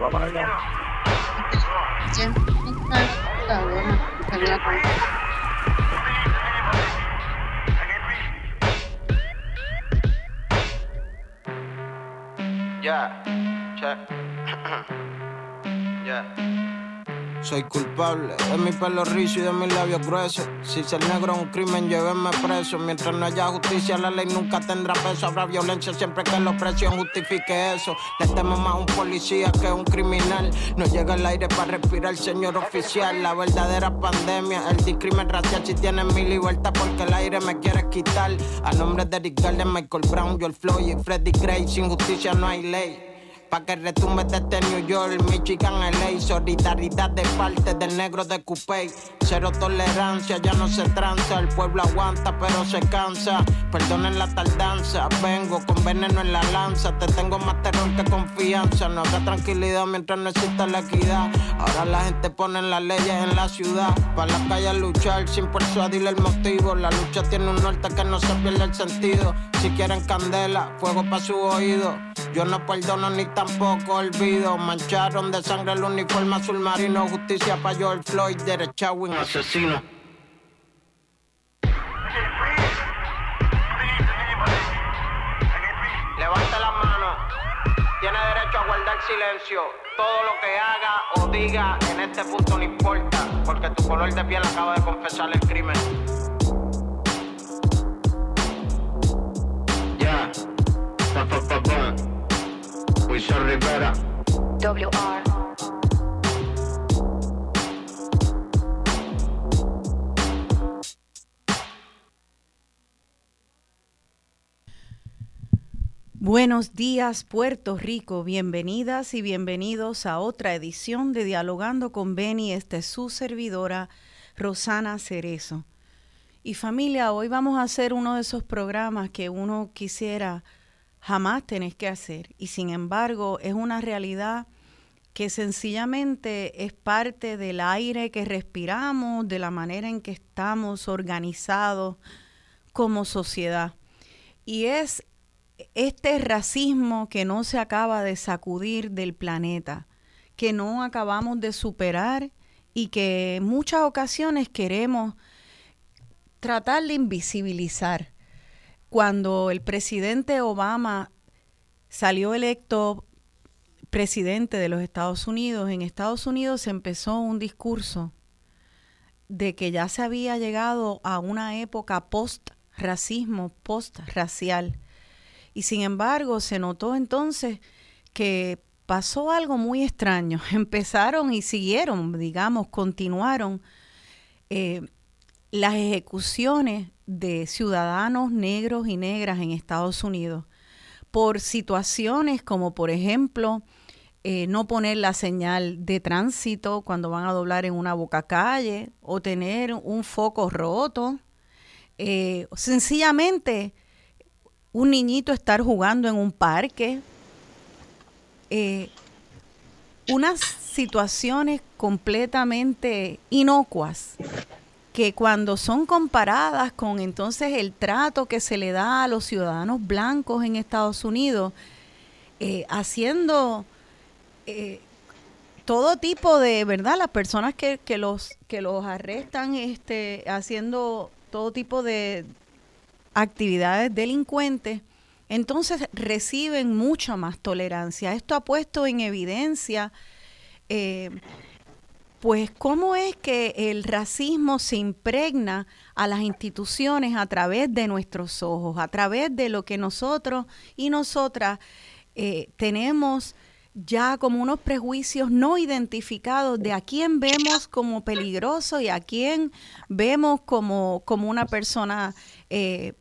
Va para allá. Ya, check. Ya. Soy culpable de mi pelo rizo y de mis labios gruesos. Si ser negro es un crimen, llévenme preso. Mientras no haya justicia, la ley nunca tendrá peso. Habrá violencia siempre que la opresión justifique eso. Le temo más a un policía que a un criminal. No llega el aire para respirar, señor oficial. La verdadera pandemia, el discrimen racial. Si tienes mi libertad, porque el aire me quiere quitar. A nombre de Rick Garden, Michael Brown, George Floyd y Freddie Gray. Sin justicia no hay ley. Pa' que retumbe desde New York, Michigan, LA. Solidaridad de parte del negro de Coupé. Cero tolerancia, ya no se tranza. El pueblo aguanta, pero se cansa. Perdonen la tardanza. Vengo con veneno en la lanza. Te tengo más terror que confianza. No habrá tranquilidad mientras no exista la equidad. Ahora la gente pone las leyes en la ciudad. Para la calle luchar sin persuadirle el motivo. La lucha tiene un norte que no se pierde el sentido. Si quieren candela, fuego para su oído. Yo no perdono ni tampoco olvido. Mancharon de sangre el uniforme azul marino. Justicia para George Floyd, derecha un asesino. Levante la mano. Tiene derecho a guardar silencio. Todo lo que haga o diga en este punto no importa. Porque tu color de piel acaba de confesar el crimen. Ya. Pa, Rivera. WR. Buenos días Puerto Rico, bienvenidas y bienvenidos a otra edición de Dialogando con Beni. Esta es su servidora Rosana Cerezo. Y familia, hoy vamos a hacer uno de esos programas que uno quisiera jamás tenés que hacer. Y sin embargo, es una realidad que sencillamente es parte del aire que respiramos, de la manera en que estamos organizados como sociedad. Y es este racismo que no se acaba de sacudir del planeta, que no acabamos de superar y que en muchas ocasiones queremos tratar de invisibilizar cuando el presidente Obama salió electo presidente de los Estados Unidos, en Estados Unidos se empezó un discurso de que ya se había llegado a una época post-racismo, post-racial. Y sin embargo, se notó entonces que pasó algo muy extraño. Empezaron y siguieron, digamos, continuaron eh, las ejecuciones de ciudadanos negros y negras en Estados Unidos por situaciones como por ejemplo eh, no poner la señal de tránsito cuando van a doblar en una boca calle o tener un foco roto. Eh, sencillamente un niñito estar jugando en un parque. Eh, unas situaciones completamente inocuas que cuando son comparadas con entonces el trato que se le da a los ciudadanos blancos en Estados Unidos, eh, haciendo eh, todo tipo de, ¿verdad? Las personas que, que, los, que los arrestan este, haciendo todo tipo de actividades delincuentes, entonces reciben mucha más tolerancia. Esto ha puesto en evidencia eh, pues cómo es que el racismo se impregna a las instituciones a través de nuestros ojos, a través de lo que nosotros y nosotras eh, tenemos ya como unos prejuicios no identificados de a quién vemos como peligroso y a quién vemos como, como una persona eh,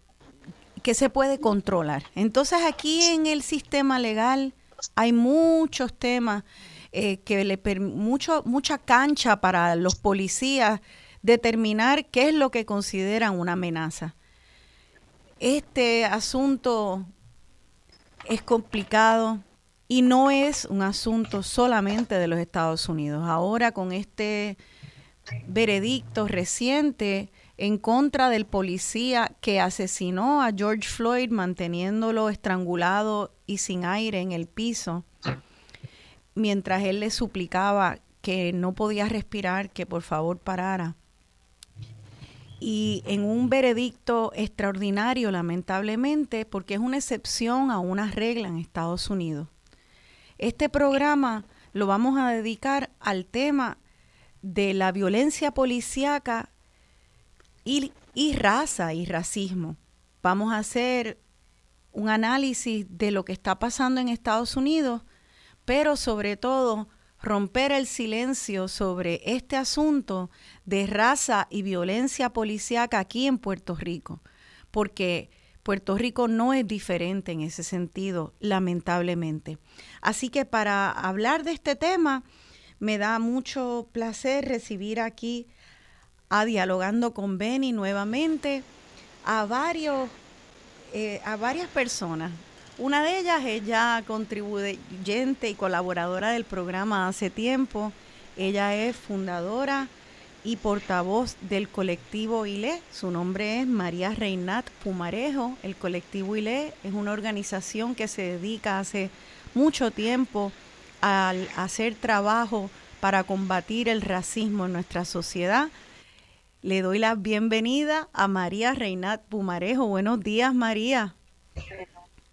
que se puede controlar. Entonces aquí en el sistema legal hay muchos temas eh, que le mucho, mucha cancha para los policías determinar qué es lo que consideran una amenaza. Este asunto es complicado y no es un asunto solamente de los Estados Unidos. Ahora con este veredicto reciente en contra del policía que asesinó a George Floyd manteniéndolo estrangulado y sin aire en el piso, mientras él le suplicaba que no podía respirar, que por favor parara. Y en un veredicto extraordinario, lamentablemente, porque es una excepción a una regla en Estados Unidos. Este programa lo vamos a dedicar al tema de la violencia policíaca y, y raza y racismo. Vamos a hacer un análisis de lo que está pasando en Estados Unidos, pero sobre todo romper el silencio sobre este asunto de raza y violencia policíaca aquí en Puerto Rico, porque Puerto Rico no es diferente en ese sentido, lamentablemente. Así que para hablar de este tema, me da mucho placer recibir aquí a Dialogando con Benny nuevamente a varios eh, a varias personas. Una de ellas es ya contribuyente y colaboradora del programa hace tiempo. Ella es fundadora y portavoz del colectivo ILE. Su nombre es María Reinat Pumarejo. El colectivo ILE es una organización que se dedica hace mucho tiempo a hacer trabajo para combatir el racismo en nuestra sociedad le doy la bienvenida a María Reinat Pumarejo. Buenos días, María.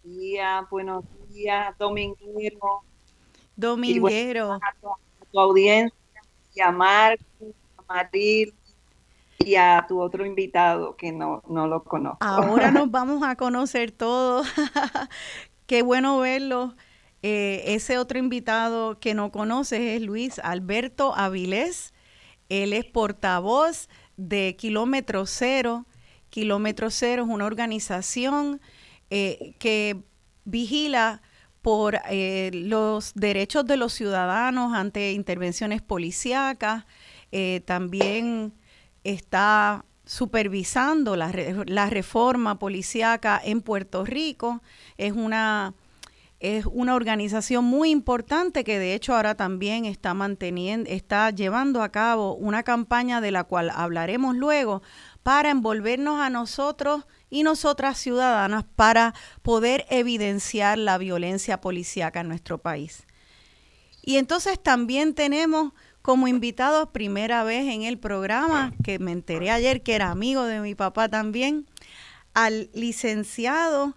Buenos días, buenos días, Dominguero. Dominguero. a, tu, audiencia, y a Marco, a Maril y a tu otro invitado que no, no lo conozco. Ahora nos vamos a conocer todos. Qué bueno verlo. Eh, ese otro invitado que no conoces es Luis Alberto Avilés. Él es portavoz de Kilómetro Cero. Kilómetro Cero es una organización eh, que vigila por eh, los derechos de los ciudadanos ante intervenciones policíacas. Eh, también está supervisando la, reforma policíaca en Puerto Rico. Es una es una organización muy importante que de hecho ahora también está manteniendo, está llevando a cabo una campaña de la cual hablaremos luego para envolvernos a nosotros y nosotras ciudadanas para poder evidenciar la violencia policíaca en nuestro país. Y entonces también tenemos como invitado primera vez en el programa, que me enteré ayer que era amigo de mi papá también, al licenciado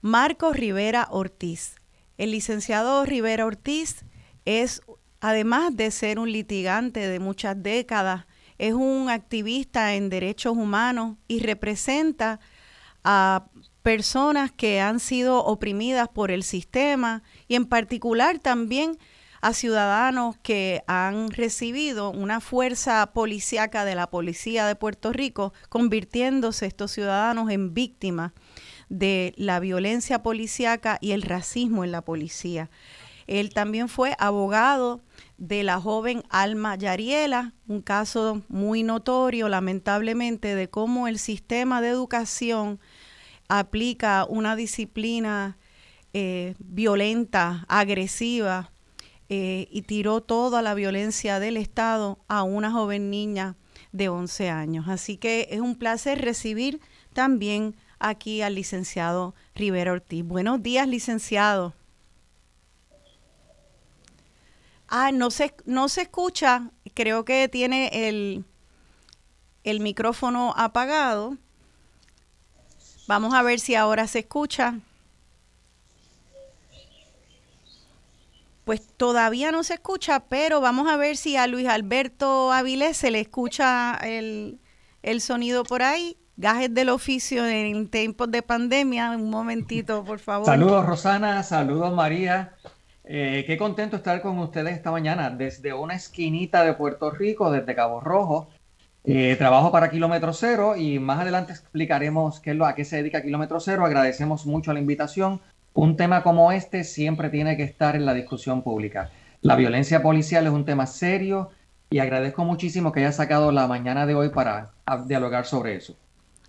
Marcos Rivera Ortiz. El licenciado Rivera Ortiz es, además de ser un litigante de muchas décadas, es un activista en derechos humanos y representa a personas que han sido oprimidas por el sistema y en particular también a ciudadanos que han recibido una fuerza policíaca de la policía de Puerto Rico, convirtiéndose estos ciudadanos en víctimas de la violencia policíaca y el racismo en la policía. Él también fue abogado de la joven Alma Yariela, un caso muy notorio, lamentablemente, de cómo el sistema de educación aplica una disciplina eh, violenta, agresiva, eh, y tiró toda la violencia del Estado a una joven niña de 11 años. Así que es un placer recibir también aquí al licenciado Rivera Ortiz. Buenos días, licenciado. Ah, no se, no se escucha. Creo que tiene el, el micrófono apagado. Vamos a ver si ahora se escucha. Pues todavía no se escucha, pero vamos a ver si a Luis Alberto Avilés se le escucha el, el sonido por ahí gajes del oficio en tiempos de pandemia. Un momentito, por favor. Saludos, Rosana. Saludos, María. Eh, qué contento estar con ustedes esta mañana desde una esquinita de Puerto Rico, desde Cabo Rojo. Eh, trabajo para Kilómetro Cero y más adelante explicaremos qué es lo, a qué se dedica Kilómetro Cero. Agradecemos mucho la invitación. Un tema como este siempre tiene que estar en la discusión pública. La violencia policial es un tema serio y agradezco muchísimo que haya sacado la mañana de hoy para dialogar sobre eso.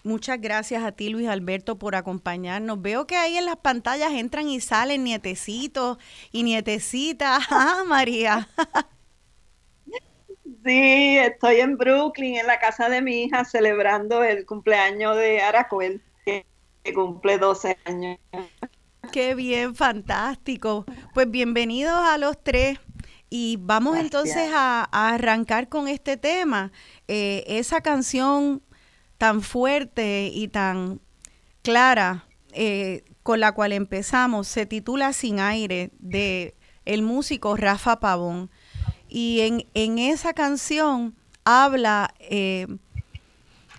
Muchas gracias a ti, Luis Alberto, por acompañarnos. Veo que ahí en las pantallas entran y salen nietecitos y nietecitas. Ah, María. Sí, estoy en Brooklyn, en la casa de mi hija, celebrando el cumpleaños de Aracuel, que, cumple 12 años. Qué bien, fantástico. Pues bienvenidos a los tres. Y vamos entonces a, arrancar con este tema. Eh, esa canción tan fuerte y tan clara eh, con la cual empezamos se titula Sin aire de el músico Rafa Pavón. Y en, en esa canción habla eh,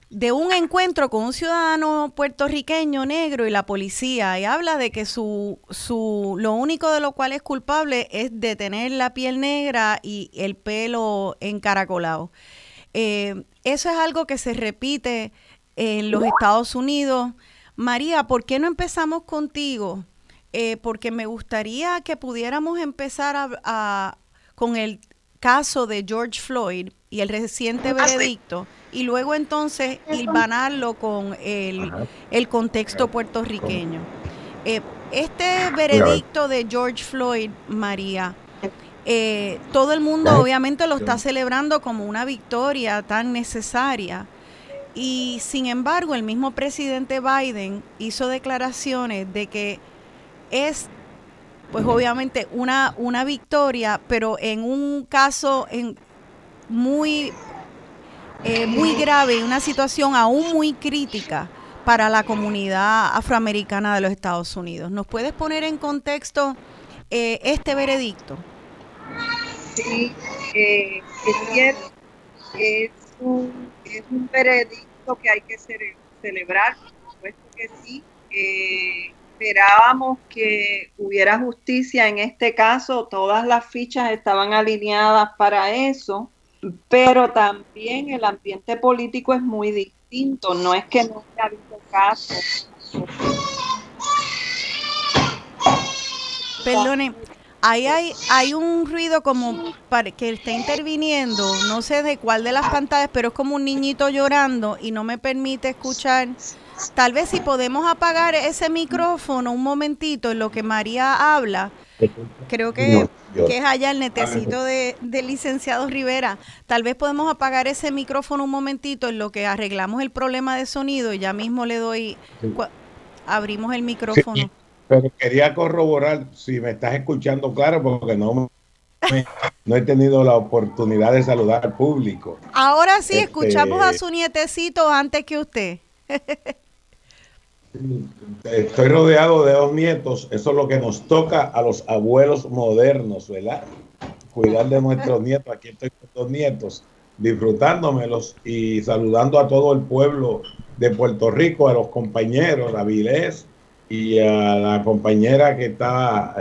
de un encuentro con un ciudadano puertorriqueño negro y la policía y habla de que su, su lo único de lo cual es culpable es de tener la piel negra y el pelo encaracolado. Eh, eso es algo que se repite en los Estados Unidos. María, ¿por qué no empezamos contigo? Eh, porque me gustaría que pudiéramos empezar a, con el caso de George Floyd y el reciente ah, veredicto y luego entonces hilvanarlo con el, contexto puertorriqueño. Eh, este veredicto de George Floyd, María, eh, todo el mundo obviamente lo está celebrando como una victoria tan necesaria. Y sin embargo, el mismo presidente Biden hizo declaraciones de que es, pues obviamente, una, una victoria, pero en un caso en muy eh, muy grave, una situación aún muy crítica para la comunidad afroamericana de los Estados Unidos. ¿Nos puedes poner en contexto eh, este veredicto? Sí, eh, es es un, es un veredicto que hay que celebrar, por que sí. Esperábamos que hubiera justicia en este caso, todas las fichas estaban alineadas para eso pero también el ambiente político es muy distinto, no es que no haya habido casos. Perdone, ahí hay, hay un ruido como para que está interviniendo, no sé de cuál de las pantallas, pero es como un niñito llorando y no me permite escuchar. Tal vez si podemos apagar ese micrófono un momentito en lo que María habla, creo que que es allá el netecito de, del licenciado Rivera. Tal vez podemos apagar ese micrófono un momentito en lo que arreglamos el problema de sonido y ya mismo le doy, abrimos el micrófono. Pero quería corroborar si me estás escuchando claro porque no no he tenido la oportunidad de saludar al público. Ahora sí, escuchamos a este su nietecito antes que usted. Estoy rodeado de dos nietos, eso es lo que nos toca a los abuelos modernos, ¿verdad? Cuidar de nuestros nietos, aquí estoy con dos nietos, disfrutándomelos y saludando a todo el pueblo de Puerto Rico, a los compañeros, a Vilés y a la compañera que está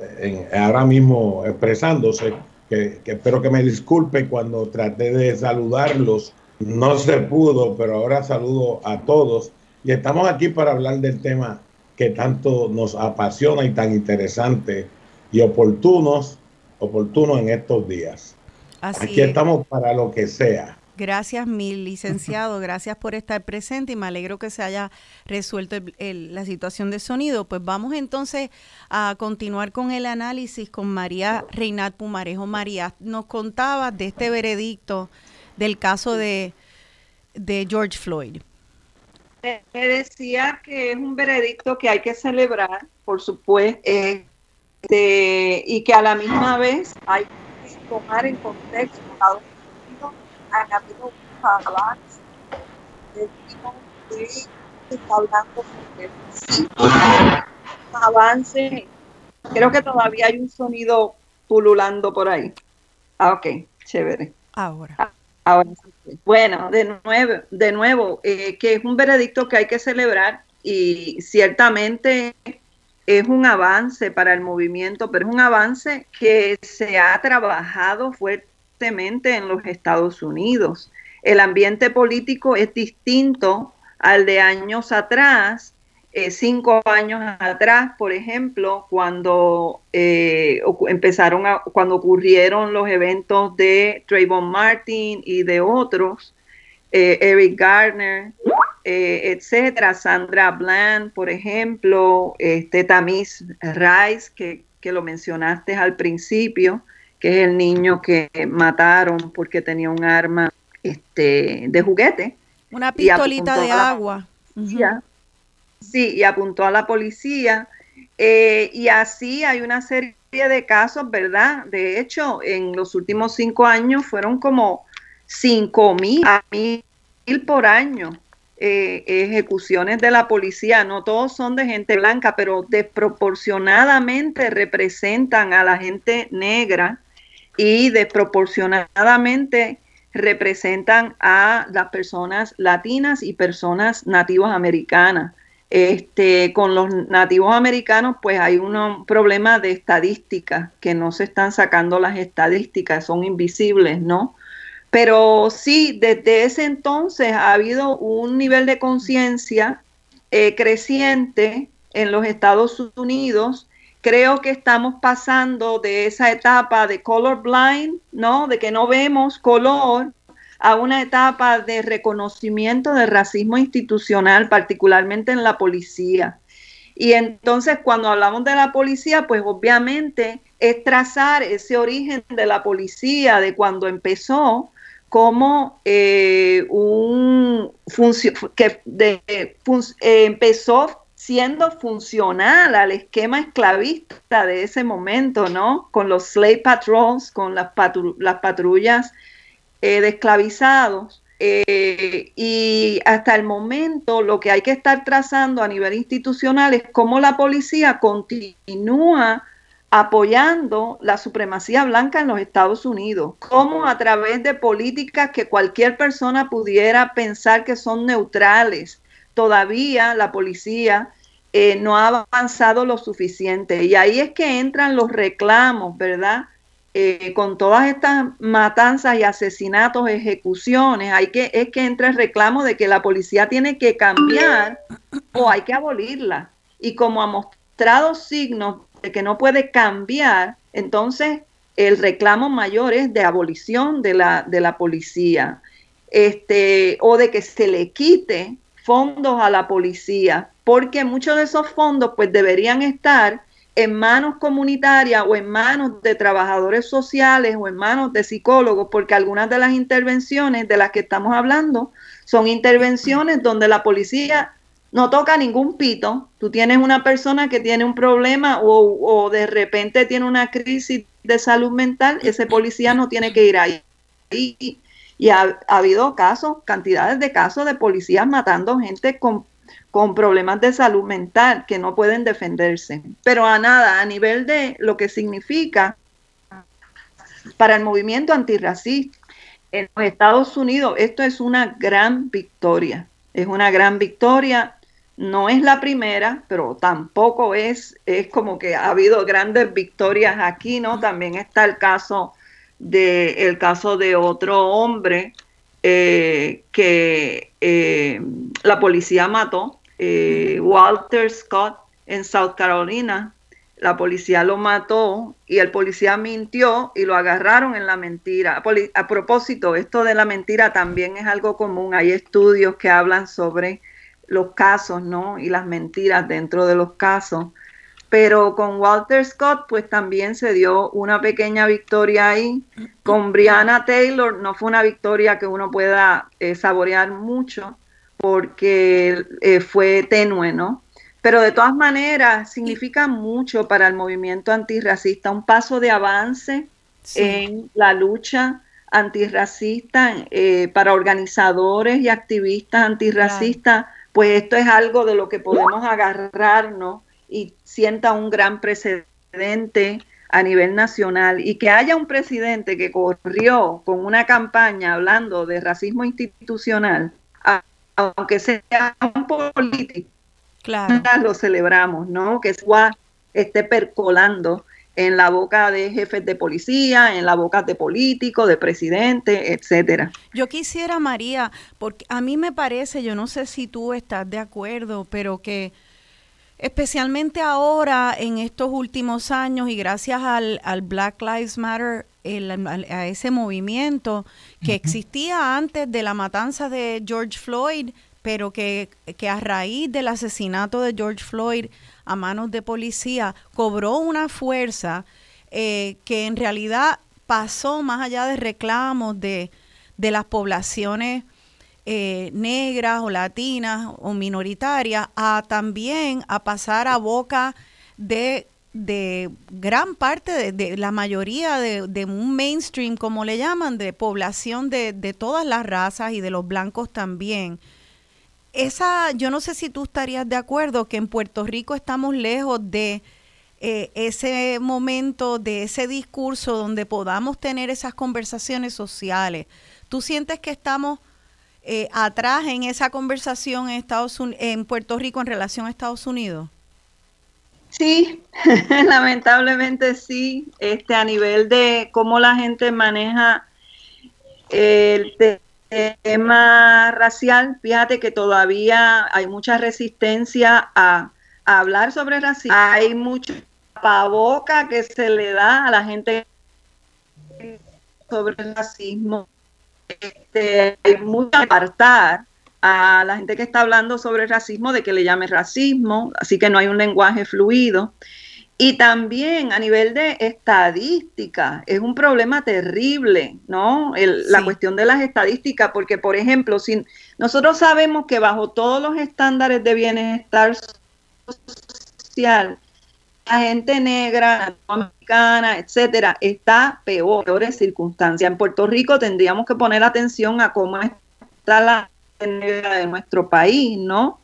eh, ahora mismo expresándose, que, que espero que me disculpe cuando traté de saludarlos, no se pudo, pero ahora saludo a todos y estamos aquí para hablar del tema que tanto nos apasiona y tan interesante y oportunos, oportuno en estos días. aquí estamos para lo que sea. Gracias, mi licenciado. Gracias por estar presente y me alegro que se haya resuelto la situación de sonido. Pues vamos entonces a continuar con el análisis con María Reinat Pumarejo. María, nos contaba de este veredicto del caso de, de George Floyd me decía que es un veredicto que hay que celebrar, por supuesto, este, y que a la misma vez hay que tomar en contexto Estados Unidos han habido un avance de se está hablando de un avance. Creo que todavía hay un sonido pululando por ahí. Ah, ok, chévere. Ahora. Ah, Ahora, bueno, de nuevo, de nuevo eh, que es un veredicto que hay que celebrar y ciertamente es un avance para el movimiento, pero es un avance que se ha trabajado en los Estados Unidos. El ambiente político es distinto al de años atrás eh, cinco años atrás, por ejemplo, cuando eh, empezaron a, cuando ocurrieron los eventos de Trayvon Martin y de otros, eh, Eric Garner, etcétera, Sandra Bland, por ejemplo, este Rice, que, que lo mencionaste al principio, que es el niño que mataron porque tenía un arma este, de juguete. Una pistolita de agua. Sí, y apuntó a la policía. Eh, y así hay una serie de casos, ¿verdad? De hecho, en los últimos cinco años fueron como cinco mil por año eh, ejecuciones de la policía. No todos son de gente blanca, pero desproporcionadamente representan a la gente negra y desproporcionadamente representan a las personas latinas y personas nativas americanas. Este, con los nativos americanos, pues hay un problema de estadística, que no se están sacando las estadísticas, son invisibles, ¿no? Pero sí, desde ese entonces ha habido un nivel de conciencia eh, creciente en los Estados Unidos. Creo que estamos pasando de esa etapa de color blind, ¿no? De que no vemos color, a una etapa de reconocimiento del racismo institucional, particularmente en la policía. Y entonces cuando hablamos de la policía, pues obviamente es trazar ese origen de la policía, de cuando empezó, como eh, un que eh, empezó siendo funcional al esquema esclavista de ese momento, ¿no? Con los slave patrols, con las, las patrullas eh, de esclavizados. y hasta el momento lo que hay que estar trazando a nivel institucional es cómo la policía continúa apoyando la supremacía blanca en los Estados Unidos, como a través de políticas que cualquier persona pudiera pensar que son neutrales. Todavía la policía eh, no ha avanzado lo suficiente. Y ahí es que entran los reclamos, ¿verdad? Eh, con todas estas matanzas y asesinatos, ejecuciones, hay que, es que entra el reclamo de que la policía tiene que cambiar o hay que abolirla. Y como ha mostrado signos que no puede cambiar, entonces el reclamo mayor es de abolición de la, de la policía, este, o de que se le quite fondos a la policía, porque muchos de esos fondos pues deberían estar en manos comunitarias o en manos de trabajadores sociales o en manos de psicólogos, porque algunas de las intervenciones de las que estamos hablando son intervenciones donde la policía no toca ningún pito. Tú tienes una persona que tiene un problema o, de repente tiene una crisis de salud mental, ese policía no tiene que ir ahí. Y, ha, habido casos, cantidades de casos de policías matando gente con, con problemas de salud mental que no pueden defenderse. Pero a nada, a nivel de lo que significa para el movimiento antirracista en los Estados Unidos, esto es una gran victoria. Es una gran victoria no es la primera, pero tampoco es, es como que ha habido grandes victorias aquí, ¿no? También está el caso de, el caso de otro hombre eh, que eh, la policía mató, eh, Walter Scott, en South Carolina. La policía lo mató y el policía mintió y lo agarraron en la mentira. A propósito, esto de la mentira también es algo común. Hay estudios que hablan sobre los casos, ¿no? Y las mentiras dentro de los casos. Pero con Walter Scott, pues también se dio una pequeña victoria ahí. Con Brianna Taylor no fue una victoria que uno pueda eh, saborear mucho porque eh, fue tenue, ¿no? Pero de todas maneras significa mucho para el movimiento antirracista, un paso de avance en la lucha antirracista eh, para organizadores y activistas antirracistas pues esto es algo de lo que podemos agarrarnos y sienta un gran precedente a nivel nacional y que haya un presidente que corrió con una campaña hablando de racismo institucional, aunque sea un político, claro. lo celebramos, ¿no? Que esté percolando en la boca de jefes de policía, en la boca de políticos, de presidentes, etcétera. Yo quisiera, María, porque a mí me parece, yo no sé si tú estás de acuerdo, pero que especialmente ahora, en estos últimos años, y gracias al, Black Lives Matter, a ese movimiento que existía antes de la matanza de George Floyd, pero que, que a raíz del asesinato de George Floyd a manos de policía cobró una fuerza eh, que en realidad pasó más allá de reclamos de, las poblaciones eh, negras o latinas o minoritarias a también a pasar a boca de, de gran parte, de, la mayoría de, de, un mainstream, como le llaman, de población de, de todas las razas y de los blancos también. Esa, yo no sé si tú estarías de acuerdo que en Puerto Rico estamos lejos de eh, ese momento, de ese discurso donde podamos tener esas conversaciones sociales. ¿Tú sientes que estamos eh, atrás en esa conversación en, Estados en Puerto Rico en relación a Estados Unidos? Sí, lamentablemente sí. Este, a nivel de cómo la gente maneja el tema racial, fíjate que todavía hay mucha resistencia a, hablar sobre racismo. Hay mucho boca que se le da a la gente sobre el racismo. Este, hay mucho apartar a la gente que está hablando sobre el racismo de que le llame racismo, así que no hay un lenguaje fluido. Y también a nivel de estadística, es un problema terrible, ¿no? La cuestión de las estadísticas, porque, por ejemplo, si nosotros sabemos que bajo todos los estándares de bienestar social, la gente negra, americana, etcétera, está peor, peores circunstancias. En Puerto Rico tendríamos que poner atención a cómo está la negra de nuestro país, ¿no?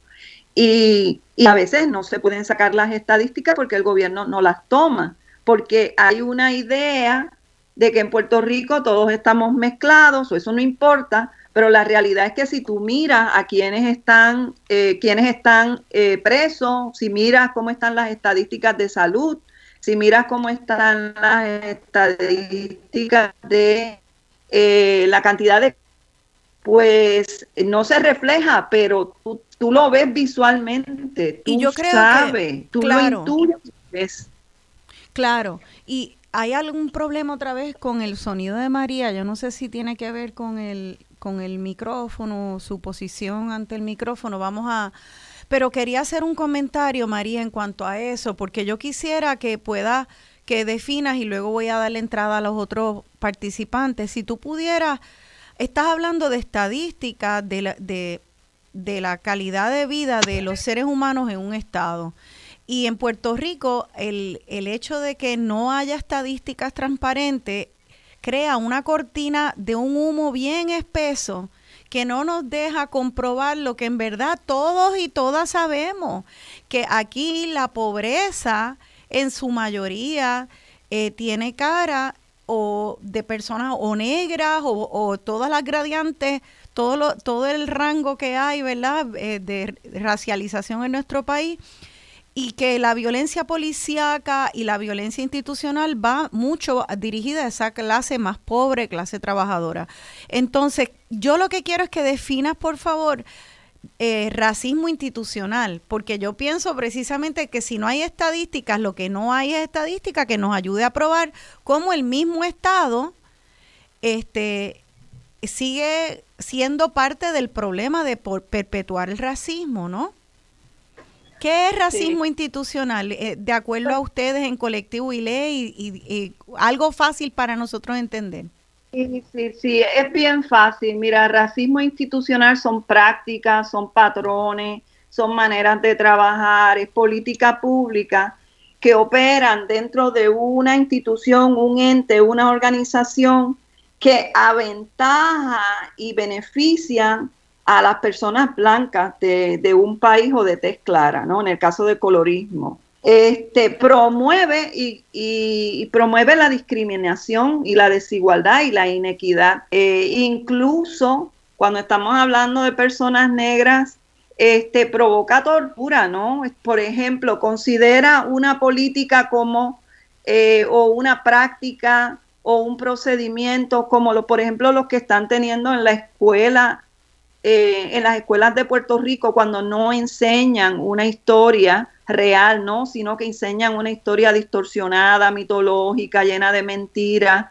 Y, y, a veces no se pueden sacar las estadísticas porque el gobierno no las toma, porque hay una idea de que en Puerto Rico todos estamos mezclados, o eso no importa, pero la realidad es que si tú miras a quienes están, eh, quienes están eh, presos, si miras cómo están las estadísticas de salud, si miras cómo están las estadísticas de eh, la cantidad de pues no se refleja, pero tú, tú lo ves visualmente, tú y yo creo sabes, tú claro, lo intuyes. Claro, y hay algún problema otra vez con el sonido de María, yo no sé si tiene que ver con el, con el micrófono, su posición ante el micrófono. Vamos a... Pero quería hacer un comentario, María, en cuanto a eso, porque yo quisiera que pueda que definas y luego voy a darle entrada a los otros participantes. Si tú pudieras, estás hablando de estadísticas de la, de, de la calidad de vida de los seres humanos en un estado. Y en Puerto Rico, el, el hecho de que no haya estadísticas transparentes crea una cortina de un humo bien espeso que no nos deja comprobar lo que en verdad todos y todas sabemos, que aquí la pobreza en su mayoría eh, tiene cara o de personas o negras o, todas las gradientes, todo, lo, todo el rango que hay, ¿verdad?, eh, de racialización en nuestro país y que la violencia policíaca y la violencia institucional va mucho dirigida a esa clase más pobre, clase trabajadora. Entonces, yo lo que quiero es que definas, por favor, eh, racismo institucional, porque yo pienso precisamente que si no hay estadísticas, lo que no hay es estadística que nos ayude a probar cómo el mismo Estado este, sigue siendo parte del problema de perpetuar el racismo, ¿no? ¿Qué es racismo institucional? Eh, de acuerdo a ustedes en colectivo y ley, y, algo fácil para nosotros entender. Sí, sí, sí, es bien fácil. Mira, racismo institucional son prácticas, son patrones, son maneras de trabajar, es política pública que operan dentro de una institución, un ente, una organización que aventaja y benefician a las personas blancas de, un país o de tez clara, ¿no? En el caso del colorismo. Este, promueve y, promueve la discriminación y la desigualdad y la inequidad. Eh, incluso cuando estamos hablando de personas negras, este, provoca tortura, ¿no? Por ejemplo, considera una política como eh, o una práctica o un procedimiento como lo, por ejemplo, los que están teniendo en la escuela eh, en las escuelas de Puerto Rico cuando no enseñan una historia real, ¿no? Sino que enseñan una historia distorsionada, mitológica, llena de mentiras.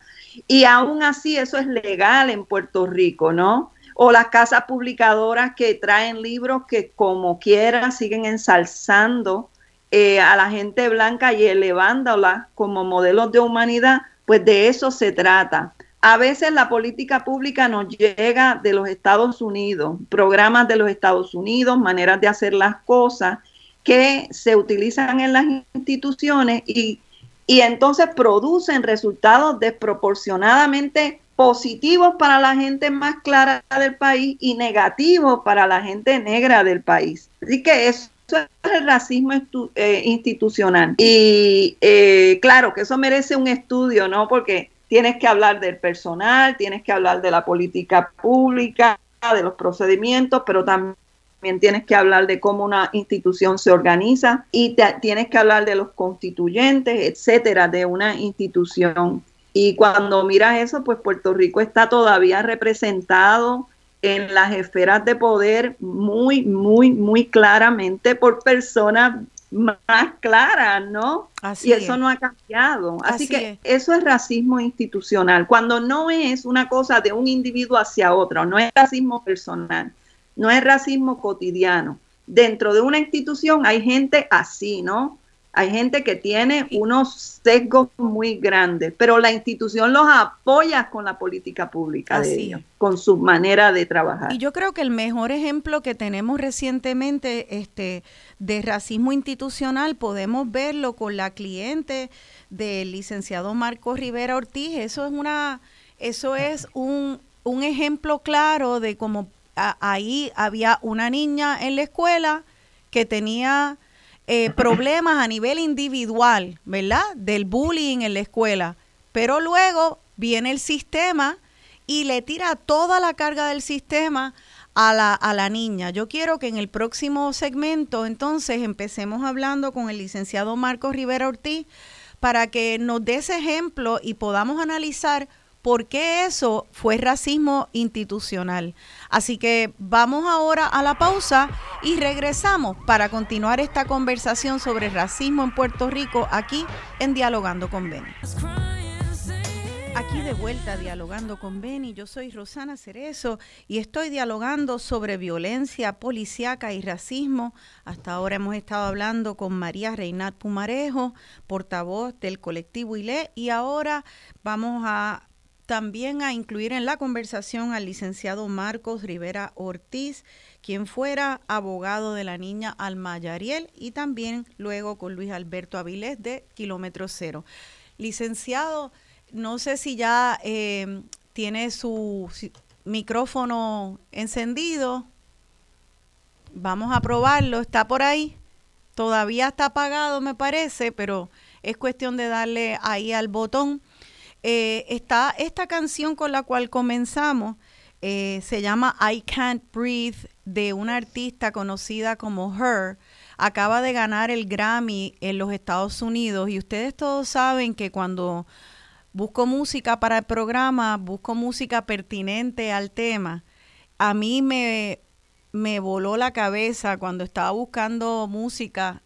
Y aún así eso es legal en Puerto Rico, ¿no? O las casas publicadoras que traen libros que como quiera siguen ensalzando eh, a la gente blanca y elevándola como modelos de humanidad, pues de eso se trata. A veces la política pública nos llega de los Estados Unidos, programas de los Estados Unidos, maneras de hacer las cosas, que se utilizan en las instituciones y, y entonces producen resultados desproporcionadamente positivos para la gente más clara del país y negativos para la gente negra del país. Así que eso es el racismo eh, institucional. Y eh, claro que eso merece un estudio, ¿no? Porque tienes que hablar del personal, tienes que hablar de la política pública, de los procedimientos, pero también tienes que hablar de cómo una institución se organiza y tienes que hablar de los constituyentes, etcétera, de una institución. Y cuando miras eso, pues Puerto Rico está todavía representado en las esferas de poder muy, muy, muy claramente por personas más claras, ¿no? y eso no ha cambiado. Así, que eso es racismo institucional, cuando no es una cosa de un individuo hacia otro, no es racismo personal, no es racismo cotidiano. Dentro de una institución hay gente así, ¿no? Hay gente que tiene unos sesgos muy grandes, pero la institución los apoya con la política pública de ellos, con su manera de trabajar. Y yo creo que el mejor ejemplo que tenemos recientemente este, de racismo institucional podemos verlo con la cliente del licenciado Marco Rivera Ortiz. Eso es una, eso es un, un ejemplo claro de cómo ahí había una niña en la escuela que tenía eh, problemas a nivel individual, ¿verdad? Del bullying en la escuela. Pero luego viene el sistema y le tira toda la carga del sistema a la, a la niña. Yo quiero que en el próximo segmento entonces empecemos hablando con el licenciado Marcos Rivera Ortiz para que nos dé ese ejemplo y podamos analizar por qué eso fue racismo institucional. Así que vamos ahora a la pausa y regresamos para continuar esta conversación sobre racismo en Puerto Rico aquí en Dialogando con Beni. Aquí de vuelta dialogando con Beni, yo soy Rosana Cerezo y estoy dialogando sobre violencia policíaca y racismo. Hasta ahora hemos estado hablando con María Reinat Pumarejo, portavoz del colectivo ILE, y ahora vamos a también a incluir en la conversación al licenciado Marcos Rivera Ortiz, quien fuera abogado de la niña Alma Yariel, y también luego con Luis Alberto Avilés de Kilómetro Cero. Licenciado, no sé si ya eh, tiene su micrófono encendido. Vamos a probarlo, está por ahí. Todavía está apagado, me parece, pero es cuestión de darle ahí al botón. Eh, está esta canción con la cual comenzamos, eh, se llama I Can't Breathe, de una artista conocida como Her. Acaba de ganar el Grammy en los Estados Unidos y ustedes todos saben que cuando busco música para el programa, busco música pertinente al tema. A mí me, me voló la cabeza cuando estaba buscando música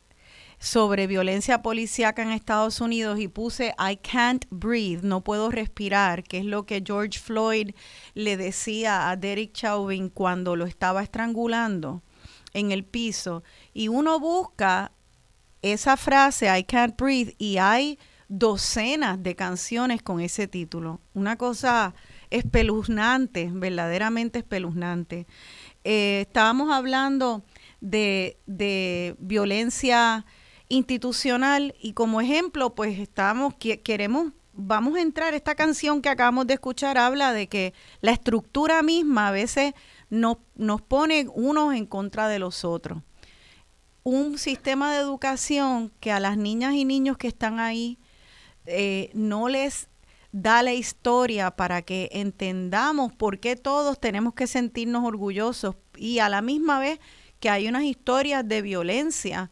sobre violencia policíaca en Estados Unidos y puse I can't breathe, no puedo respirar, que es lo que George Floyd le decía a Derek Chauvin cuando lo estaba estrangulando en el piso. Y uno busca esa frase I can't breathe y hay docenas de canciones con ese título. Una cosa espeluznante, verdaderamente espeluznante. Eh, estábamos hablando de, de violencia institucional y como ejemplo, pues estamos, queremos, vamos a entrar, esta canción que acabamos de escuchar habla de que la estructura misma a veces nos, nos pone unos en contra de los otros. Un sistema de educación que a las niñas y niños que están ahí eh, no les da la historia para que entendamos por qué todos tenemos que sentirnos orgullosos y a la misma vez que hay unas historias de violencia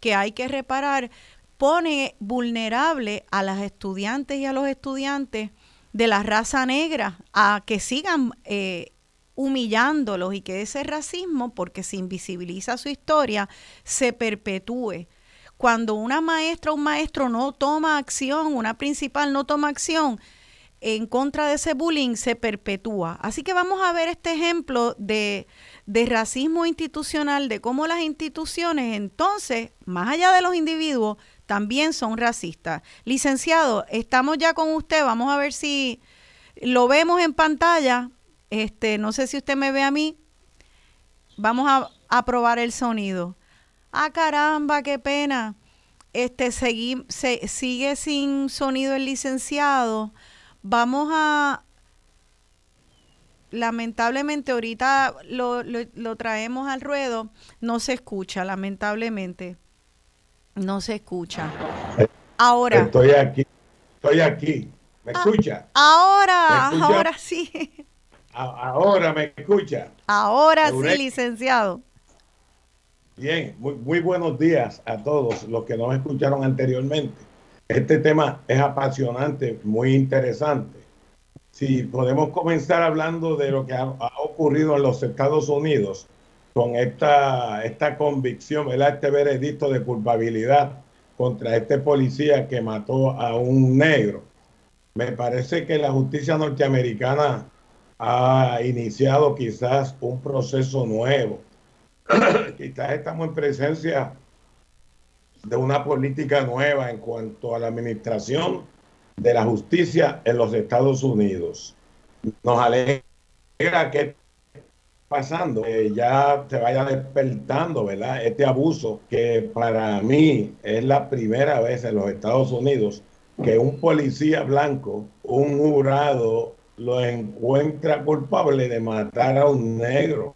que hay que reparar, pone vulnerable a las estudiantes y a los estudiantes de la raza negra a que sigan eh, humillándolos y que ese racismo, porque se invisibiliza su historia, se perpetúe. Cuando una maestra o un maestro no toma acción, una principal no toma acción en contra de ese bullying, se perpetúa. Así que vamos a ver este ejemplo de de racismo institucional, de cómo las instituciones entonces, más allá de los individuos, también son racistas. Licenciado, estamos ya con usted, vamos a ver si lo vemos en pantalla. Este, no sé si usted me ve a mí. Vamos a, a probar el sonido. Ah, caramba, qué pena. Este seguí, se, sigue sin sonido el licenciado. Vamos a lamentablemente ahorita lo, lo, traemos al ruedo, no se escucha, lamentablemente. No se escucha. Ahora. Estoy aquí, estoy aquí. ¿Me ah, escucha? Ahora, ahora sí. ahora me escucha. Ahora sí, licenciado. Bien, muy, muy buenos días a todos los que nos escucharon anteriormente. Este tema es apasionante, muy interesante. Si podemos comenzar hablando de lo que ha, ocurrido en los Estados Unidos con esta, esta convicción, este veredicto de culpabilidad contra este policía que mató a un negro. Me parece que la justicia norteamericana ha iniciado quizás un proceso nuevo. quizás estamos en presencia de una política nueva en cuanto a la administración de la justicia en los Estados Unidos. Nos alegra que pasando, que ya se vaya despertando, ¿verdad? Este abuso que para mí es la primera vez en los Estados Unidos que un policía blanco, un jurado, lo encuentra culpable de matar a un negro.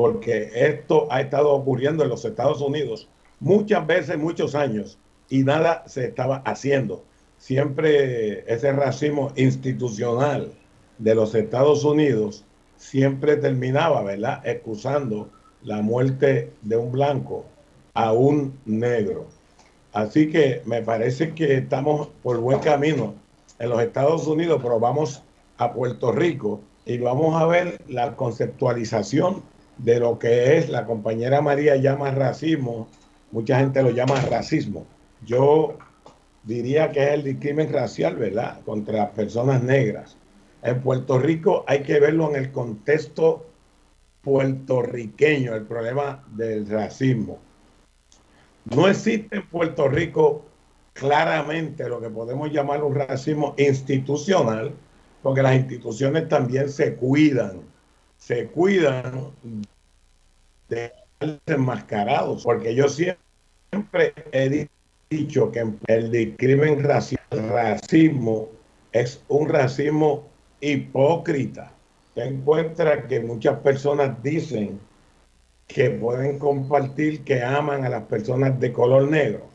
Porque esto ha estado ocurriendo en los Estados Unidos muchas veces, muchos años, y nada se estaba haciendo siempre ese racismo institucional de los Estados Unidos siempre terminaba, ¿verdad?, excusando la muerte de un blanco a un negro. Así que me parece que estamos por buen camino en los Estados Unidos, pero vamos a Puerto Rico y vamos a ver la conceptualización de lo que es, la compañera María llama racismo, mucha gente lo llama racismo. Yo diría que es el crimen racial, ¿verdad? Contra personas negras. En Puerto Rico hay que verlo en el contexto puertorriqueño, el problema del racismo. No existe en Puerto Rico claramente lo que podemos llamar un racismo institucional, porque las instituciones también se cuidan, se cuidan de enmascarados, porque yo siempre he dicho que el discrimen racial, racismo es un racismo hipócrita. Se encuentra que muchas personas dicen que pueden compartir que aman a las personas de color negro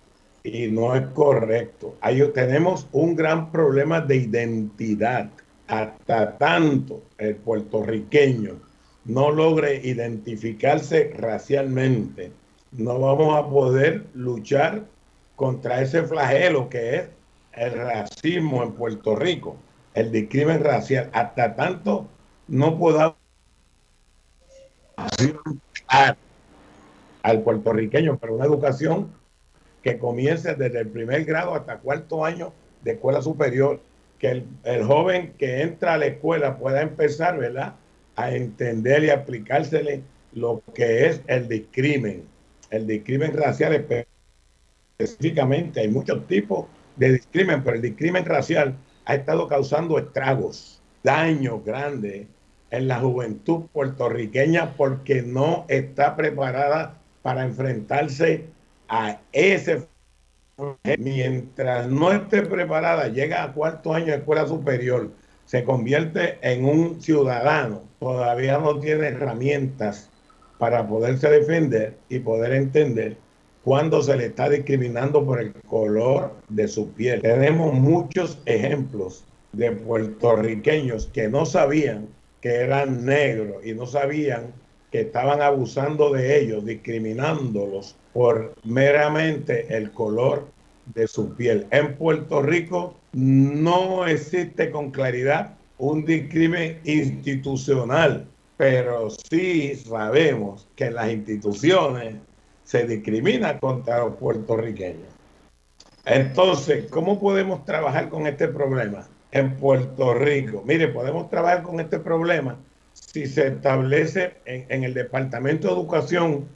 y no es correcto. Ahí tenemos un gran problema de identidad. Hasta tanto el puertorriqueño no logre identificarse racialmente, no vamos a poder luchar contra ese flagelo que es el racismo en Puerto Rico, el discrimen racial, hasta tanto no pueda al puertorriqueño, pero una educación que comience desde el primer grado hasta cuarto año de escuela superior, que el, el joven que entra a la escuela pueda empezar, ¿verdad?, a entender y aplicársele lo que es el discrimen, el discrimen racial, específicamente. Hay muchos tipos de discrimen, pero el discrimen racial ha estado causando estragos, daños grandes en la juventud puertorriqueña porque no está preparada para enfrentarse a ese mientras no esté preparada, llega a cuarto año de escuela superior, se convierte en un ciudadano, todavía no tiene herramientas para poderse defender y poder entender cuando se le está discriminando por el color de su piel. Tenemos muchos ejemplos de puertorriqueños que no sabían que eran negros y no sabían que estaban abusando de ellos, discriminándolos por meramente el color de su piel. En Puerto Rico no existe con claridad un discrimen institucional, pero sí sabemos que las instituciones se discrimina contra los puertorriqueños. Entonces, ¿cómo podemos trabajar con este problema en Puerto Rico? Mire, podemos trabajar con este problema si se establece en, el Departamento de Educación,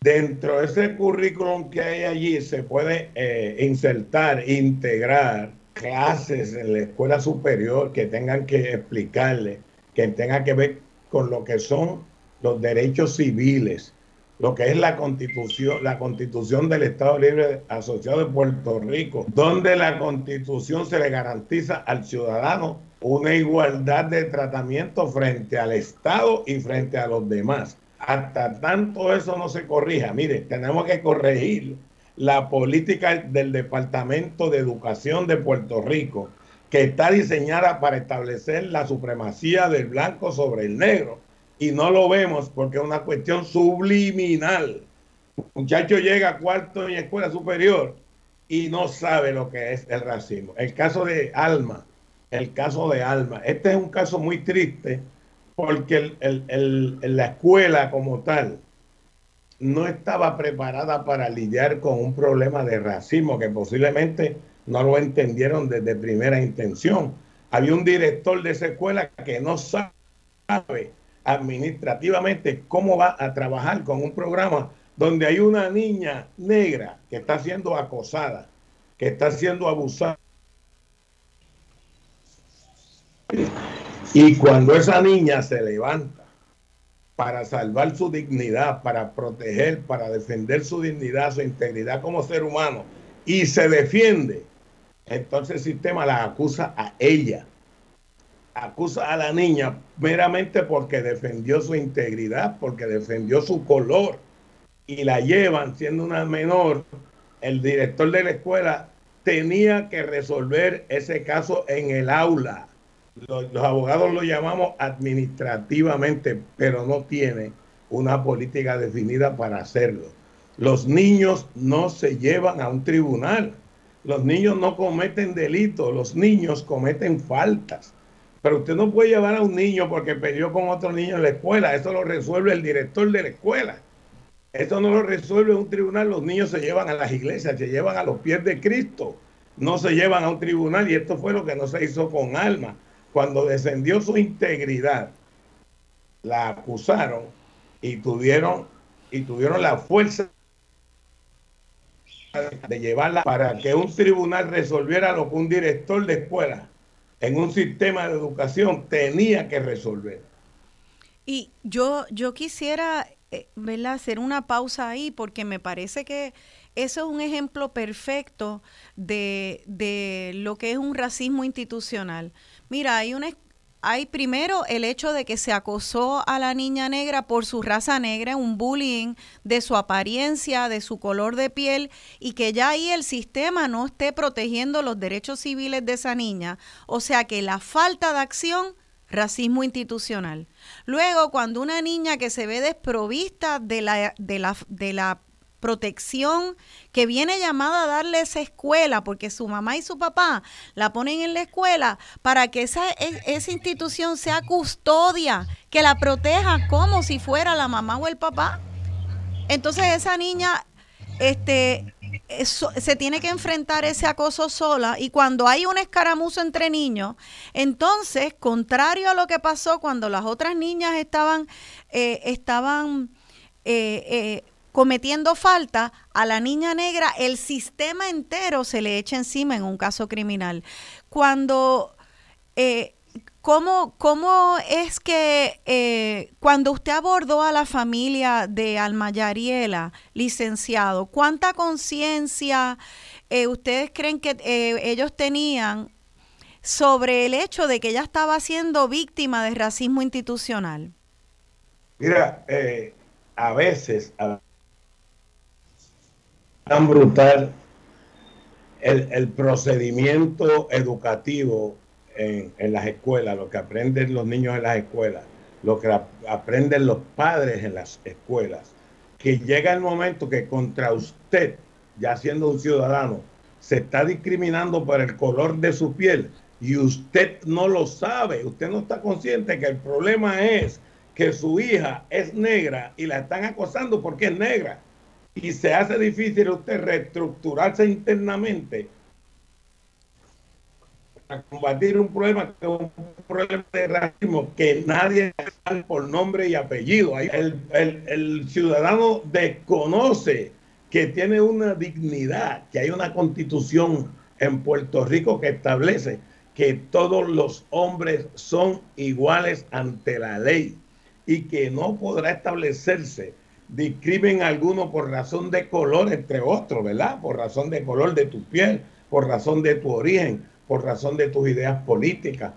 dentro de ese currículum que hay allí, se puede eh, insertar, integrar clases en la escuela superior que tengan que explicarle, que tengan que ver con lo que son los derechos civiles, lo que es la constitución, la constitución del Estado Libre Asociado de Puerto Rico, donde la constitución se le garantiza al ciudadano una igualdad de tratamiento frente al Estado y frente a los demás. Hasta tanto eso no se corrija, mire, tenemos que corregir la política del Departamento de Educación de Puerto Rico, que está diseñada para establecer la supremacía del blanco sobre el negro y no lo vemos porque es una cuestión subliminal. Un muchacho llega a cuarto en escuela superior y no sabe lo que es el racismo. El caso de Alma, el caso de Alma, este es un caso muy triste porque la escuela como tal no estaba preparada para lidiar con un problema de racismo que posiblemente no lo entendieron desde primera intención. Había un director de esa escuela que no sabe administrativamente cómo va a trabajar con un programa donde hay una niña negra que está siendo acosada, que está siendo abusada. Y cuando esa niña se levanta para salvar su dignidad, para proteger, para defender su dignidad, su integridad como ser humano, y se defiende, entonces el sistema la acusa a ella acusa a la niña meramente porque defendió su integridad, porque defendió su color y la llevan siendo una menor. El director de la escuela tenía que resolver ese caso en el aula. Los, abogados lo llamamos administrativamente, pero no tiene una política definida para hacerlo. Los niños no se llevan a un tribunal. Los niños no cometen delitos, los niños cometen faltas. Pero usted no puede llevar a un niño porque peleó con otro niño en la escuela. Eso lo resuelve el director de la escuela. Eso no lo resuelve un tribunal. Los niños se llevan a las iglesias, se llevan a los pies de Cristo. No se llevan a un tribunal. Y esto fue lo que no se hizo con Alma. Cuando descendió su integridad, la acusaron y tuvieron, y tuvieron la fuerza de llevarla para que un tribunal resolviera lo que un director de escuela en un sistema de educación tenía que resolver. Y yo, yo quisiera eh, hacer una pausa ahí porque me parece que eso es un ejemplo perfecto de, de lo que es un racismo institucional. Mira, hay una, hay primero el hecho de que se acosó a la niña negra por su raza negra, un bullying de su apariencia, de su color de piel, y que ya ahí el sistema no esté protegiendo los derechos civiles de esa niña. O sea que la falta de acción, racismo institucional. Luego, cuando una niña que se ve desprovista de la, de la, de la protección que viene llamada a darle esa escuela, porque su mamá y su papá la ponen en la escuela para que esa, e, esa institución sea custodia, que la proteja como si fuera la mamá o el papá. Entonces esa niña este, se tiene que enfrentar ese acoso sola y cuando hay un escaramuzo entre niños, entonces, contrario a lo que pasó cuando las otras niñas estaban, eh, estaban eh, eh, cometiendo falta, a la niña negra el sistema entero se le echa encima en un caso criminal. Cuando, eh, ¿cómo, ¿cómo, es que eh, cuando usted abordó a la familia de Alma Yariela, licenciado, cuánta conciencia eh, ustedes creen que ellos tenían sobre el hecho de que ella estaba siendo víctima de racismo institucional? Mira, a veces, tan brutal el, procedimiento educativo en, en, las escuelas, lo que aprenden los niños en las escuelas, lo que aprenden los padres en las escuelas, que llega el momento que contra usted, ya siendo un ciudadano, se está discriminando por el color de su piel y usted no lo sabe, usted no está consciente que el problema es que su hija es negra y la están acosando porque es negra y se hace difícil usted reestructurarse internamente para combatir un problema que un problema de racismo que nadie sabe por nombre y apellido. El, el, el ciudadano desconoce que tiene una dignidad, que hay una constitución en Puerto Rico que establece que todos los hombres son iguales ante la ley y que no podrá establecerse discrimen a alguno por razón de color, entre otros, ¿verdad? Por razón de color de tu piel, por razón de tu origen, por razón de tus ideas políticas,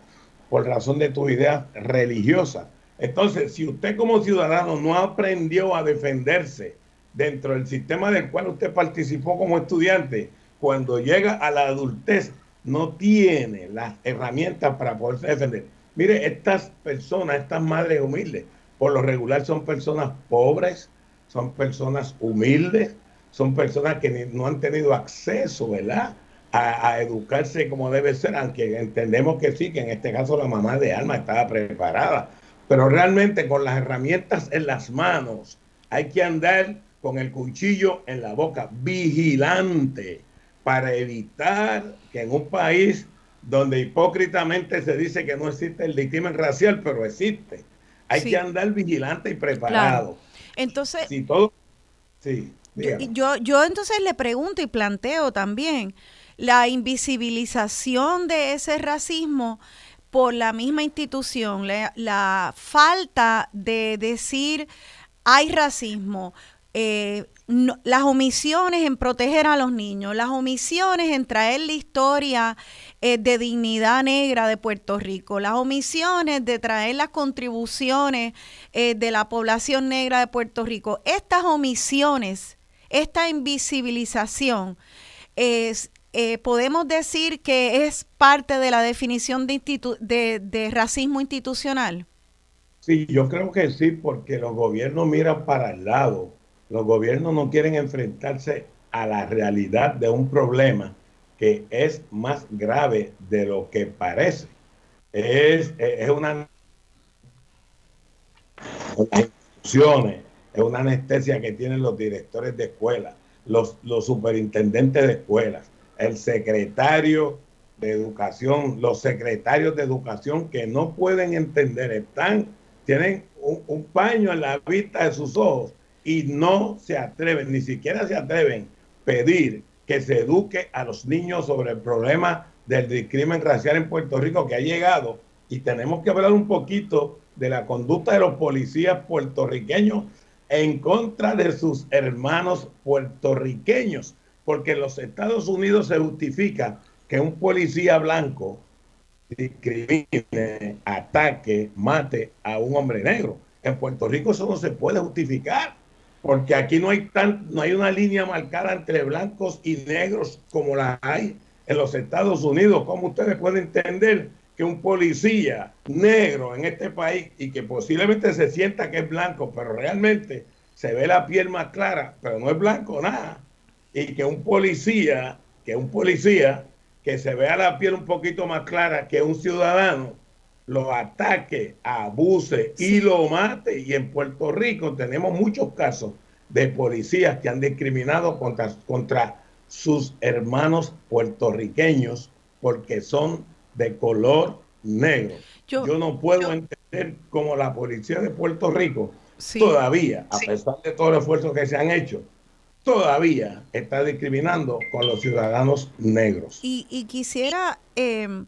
por razón de tus ideas religiosas. Entonces, si usted como ciudadano no aprendió a defenderse dentro del sistema del cual usted participó como estudiante, cuando llega a la adultez no tiene las herramientas para poderse defender. Mire, estas personas, estas madres humildes, por lo regular son personas pobres, son personas humildes, son personas que no han tenido acceso, ¿verdad? A, educarse como debe ser, aunque entendemos que sí, que en este caso la mamá de Alma estaba preparada, pero realmente con las herramientas en las manos hay que andar con el cuchillo en la boca, vigilante, para evitar que en un país donde hipócritamente se dice que no existe el discrimen racial, pero existe, hay que andar vigilante y preparado. Entonces, todo, sí, yo, yo entonces le pregunto y planteo también la invisibilización de ese racismo por la misma institución, la falta de decir hay racismo, eh, las omisiones en proteger a los niños, las omisiones en traer la historia eh, de dignidad negra de Puerto Rico, las omisiones de traer las contribuciones eh, de la población negra de Puerto Rico. Estas omisiones, esta invisibilización, es, podemos decir que es parte de la definición de, de racismo institucional. Sí, yo creo que sí, porque los gobiernos miran para el lado los gobiernos no quieren enfrentarse a la realidad de un problema que es más grave de lo que parece. Es, es una, es una anestesia que tienen los directores de escuela, los, los superintendentes de escuelas, el secretario de educación, los secretarios de educación que no pueden entender, están, tienen un paño en la vista de sus ojos y no se atreven, ni siquiera se atreven a pedir que se eduque a los niños sobre el problema del crimen racial en Puerto Rico que ha llegado y tenemos que hablar un poquito de la conducta de los policías puertorriqueños en contra de sus hermanos puertorriqueños, porque en los Estados Unidos se justifica que un policía blanco discrimine, ataque, mate a un hombre negro. En Puerto Rico eso no se puede justificar porque aquí no hay, tan, no hay una línea marcada entre blancos y negros como la hay en los Estados Unidos. ¿Cómo ustedes pueden entender que un policía negro en este país y que posiblemente se sienta que es blanco, pero realmente se ve la piel más clara, pero no es blanco nada, y que un policía, que un policía que se vea la piel un poquito más clara que un ciudadano, lo ataque, abuse y lo mate. Y en Puerto Rico tenemos muchos casos de policías que han discriminado contra, contra sus hermanos puertorriqueños porque son de color negro. Yo, no puedo entender cómo la policía de Puerto Rico todavía, a pesar de todo el esfuerzo que se han hecho, todavía está discriminando con los ciudadanos negros. Y, quisiera... Em,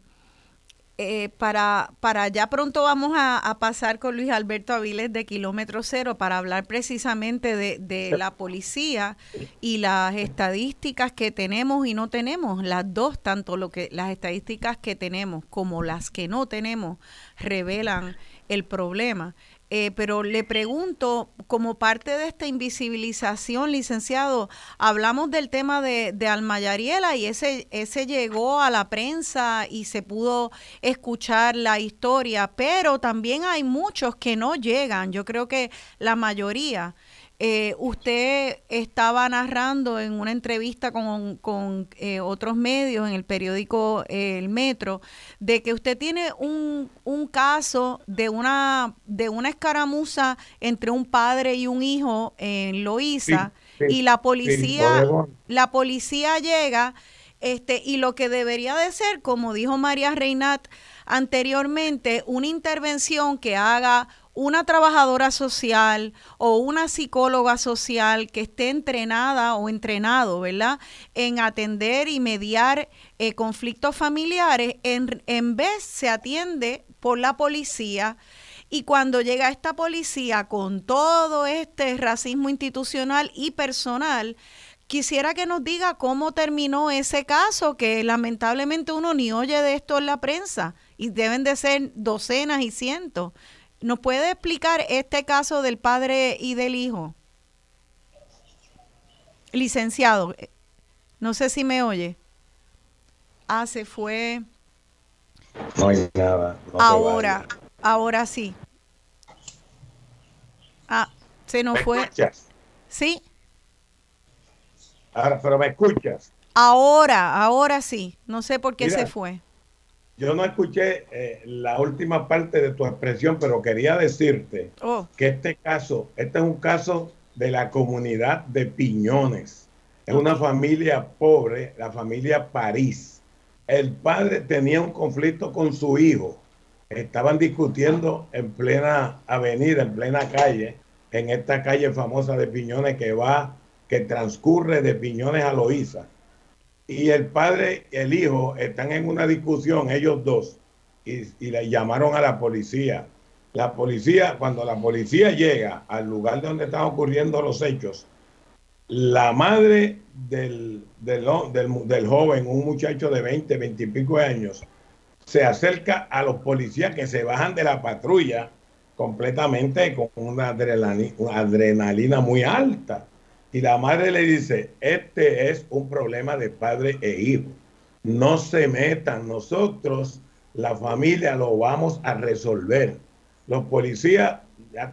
eh, para, para ya pronto vamos a, pasar con Luis Alberto Aviles de Kilómetro Cero para hablar precisamente de, de, la policía y las estadísticas que tenemos y no tenemos, las dos, tanto lo que las estadísticas que tenemos como las que no tenemos revelan el problema. Eh, pero le pregunto, como parte de esta invisibilización, licenciado, hablamos del tema de, de Almayariela y ese, ese llegó a la prensa y se pudo escuchar la historia, pero también hay muchos que no llegan, yo creo que la mayoría. Eh, usted estaba narrando en una entrevista con, eh, otros medios, en el periódico eh, El Metro, de que usted tiene un, caso de una, de una escaramuza entre un padre y un hijo en Loíza y la policía, la policía llega este, y lo que debería de ser, como dijo María Reinat anteriormente, una intervención que haga una trabajadora social o una psicóloga social que esté entrenada o entrenado, ¿verdad?, en atender y mediar eh, conflictos familiares, en, en vez se atiende por la policía Y cuando llega esta policía con todo este racismo institucional y personal, quisiera que nos diga cómo terminó ese caso, que lamentablemente uno ni oye de esto en la prensa y deben de ser docenas y cientos. ¿Nos puede explicar este caso del padre y del hijo? Licenciado, no sé si me oye. Ah, se fue. No hay nada. ahora, ahora sí. Ah, se nos fue. Escuchas? Sí. Ahora, pero me escuchas. Ahora, ahora sí. No sé por qué se fue. Yo no escuché eh, la última parte de tu expresión, pero quería decirte oh. que este caso, este es un caso de la comunidad de Piñones. Es una familia pobre, la familia París. El padre tenía un conflicto con su hijo. Estaban discutiendo en plena avenida, en plena calle, en esta calle famosa de Piñones que va, que transcurre de Piñones a Loíza y el padre y el hijo están en una discusión, ellos dos, y, le llamaron a la policía. La policía, cuando la policía llega al lugar donde están ocurriendo los hechos, la madre del, del, del, joven, un muchacho de 20, 20 y pico años, se acerca a los policías que se bajan de la patrulla completamente con una una adrenalina muy alta y la madre le dice, este es un problema de padre e hijo. No se metan, nosotros, la familia, lo vamos a resolver. Los policías,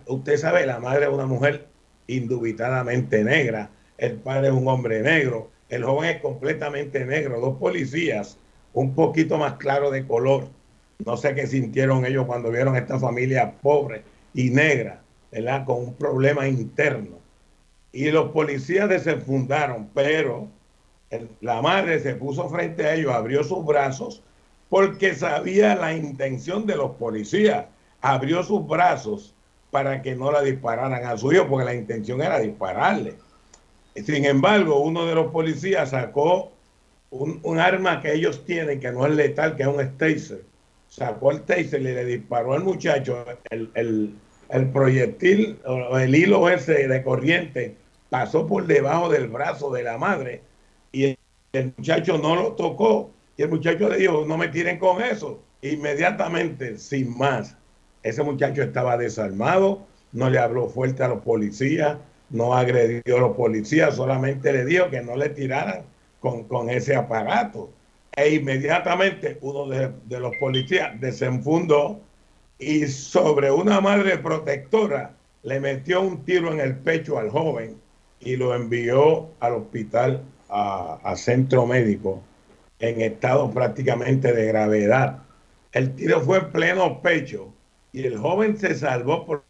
usted sabe, la madre es una mujer indubitadamente negra, el padre es un hombre negro, el joven es completamente negro, dos policías un poquito más claro de color. No sé qué sintieron ellos cuando vieron a esta familia pobre y negra, ¿verdad? Con un problema interno y los policías desenfundaron, pero la madre se puso frente a ellos, abrió sus brazos, porque sabía la intención de los policías. Abrió sus brazos para que no la dispararan a su hijo, porque la intención era dispararle. Sin embargo, uno de los policías sacó un, arma que ellos tienen, que no es letal, que es un taser. Sacó el taser y le disparó al muchacho. El, el, el proyectil el hilo ese de corriente pasó por debajo del brazo de la madre y el muchacho no lo tocó y el muchacho le dijo, no me tiren con eso. Inmediatamente, sin más, ese muchacho estaba desarmado, no le habló fuerte a los policías, no agredió a los policías, solamente le dijo que no le tiraran con, ese aparato. E inmediatamente uno de, de los policías desenfundó y sobre una madre protectora le metió un tiro en el pecho al joven y lo envió al hospital, a, centro médico, en estado prácticamente de gravedad. El tiro fue en pleno pecho y el joven se salvó por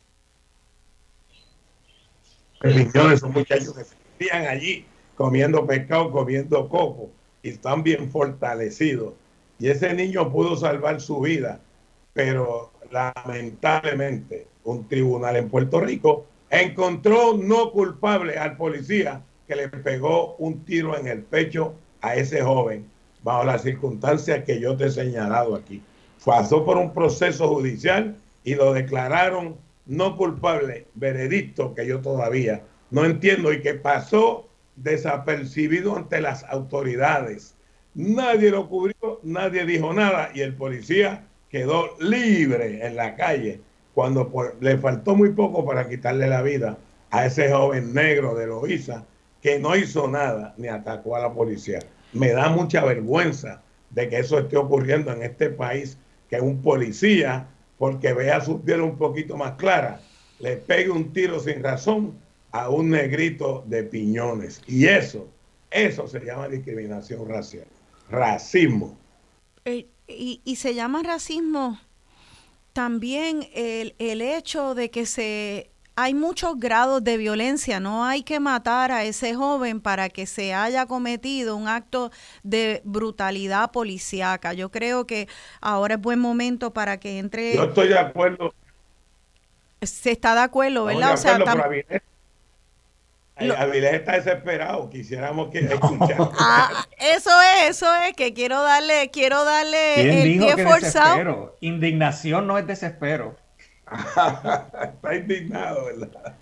esos muchachos que vivían allí comiendo pescado, comiendo coco y están bien fortalecidos. Y ese niño pudo salvar su vida, pero lamentablemente un tribunal en Puerto Rico encontró no culpable al policía que le pegó un tiro en el pecho a ese joven bajo las circunstancias que yo te he señalado aquí. Pasó por un proceso judicial y lo declararon no culpable, veredicto que yo todavía no entiendo y que pasó desapercibido ante las autoridades. Nadie lo cubrió, nadie dijo nada y el policía quedó libre en la calle cuando le faltó muy poco para quitarle la vida a ese joven negro de Loíza que no hizo nada ni atacó a la policía. Me da mucha vergüenza de que eso esté ocurriendo en este país, que un policía, porque vea su piel un poquito más clara, le pegue un tiro sin razón a un negrito de piñones. Y eso, eso se llama discriminación racial, racismo. Eh, y, y se llama racismo también el, el hecho de que se hay muchos grados de violencia, no hay que matar a ese joven para que se haya cometido un acto de brutalidad policíaca. Yo creo que ahora es buen momento para que entre... Yo estoy de acuerdo. Se está de acuerdo, ¿verdad? o sea, Avilés está desesperado, quisiéramos que escuchar. Ah, eso es, eso es, que quiero darle, quiero darle el pie forzado. Indignación no es desespero. Está indignado, ¿verdad?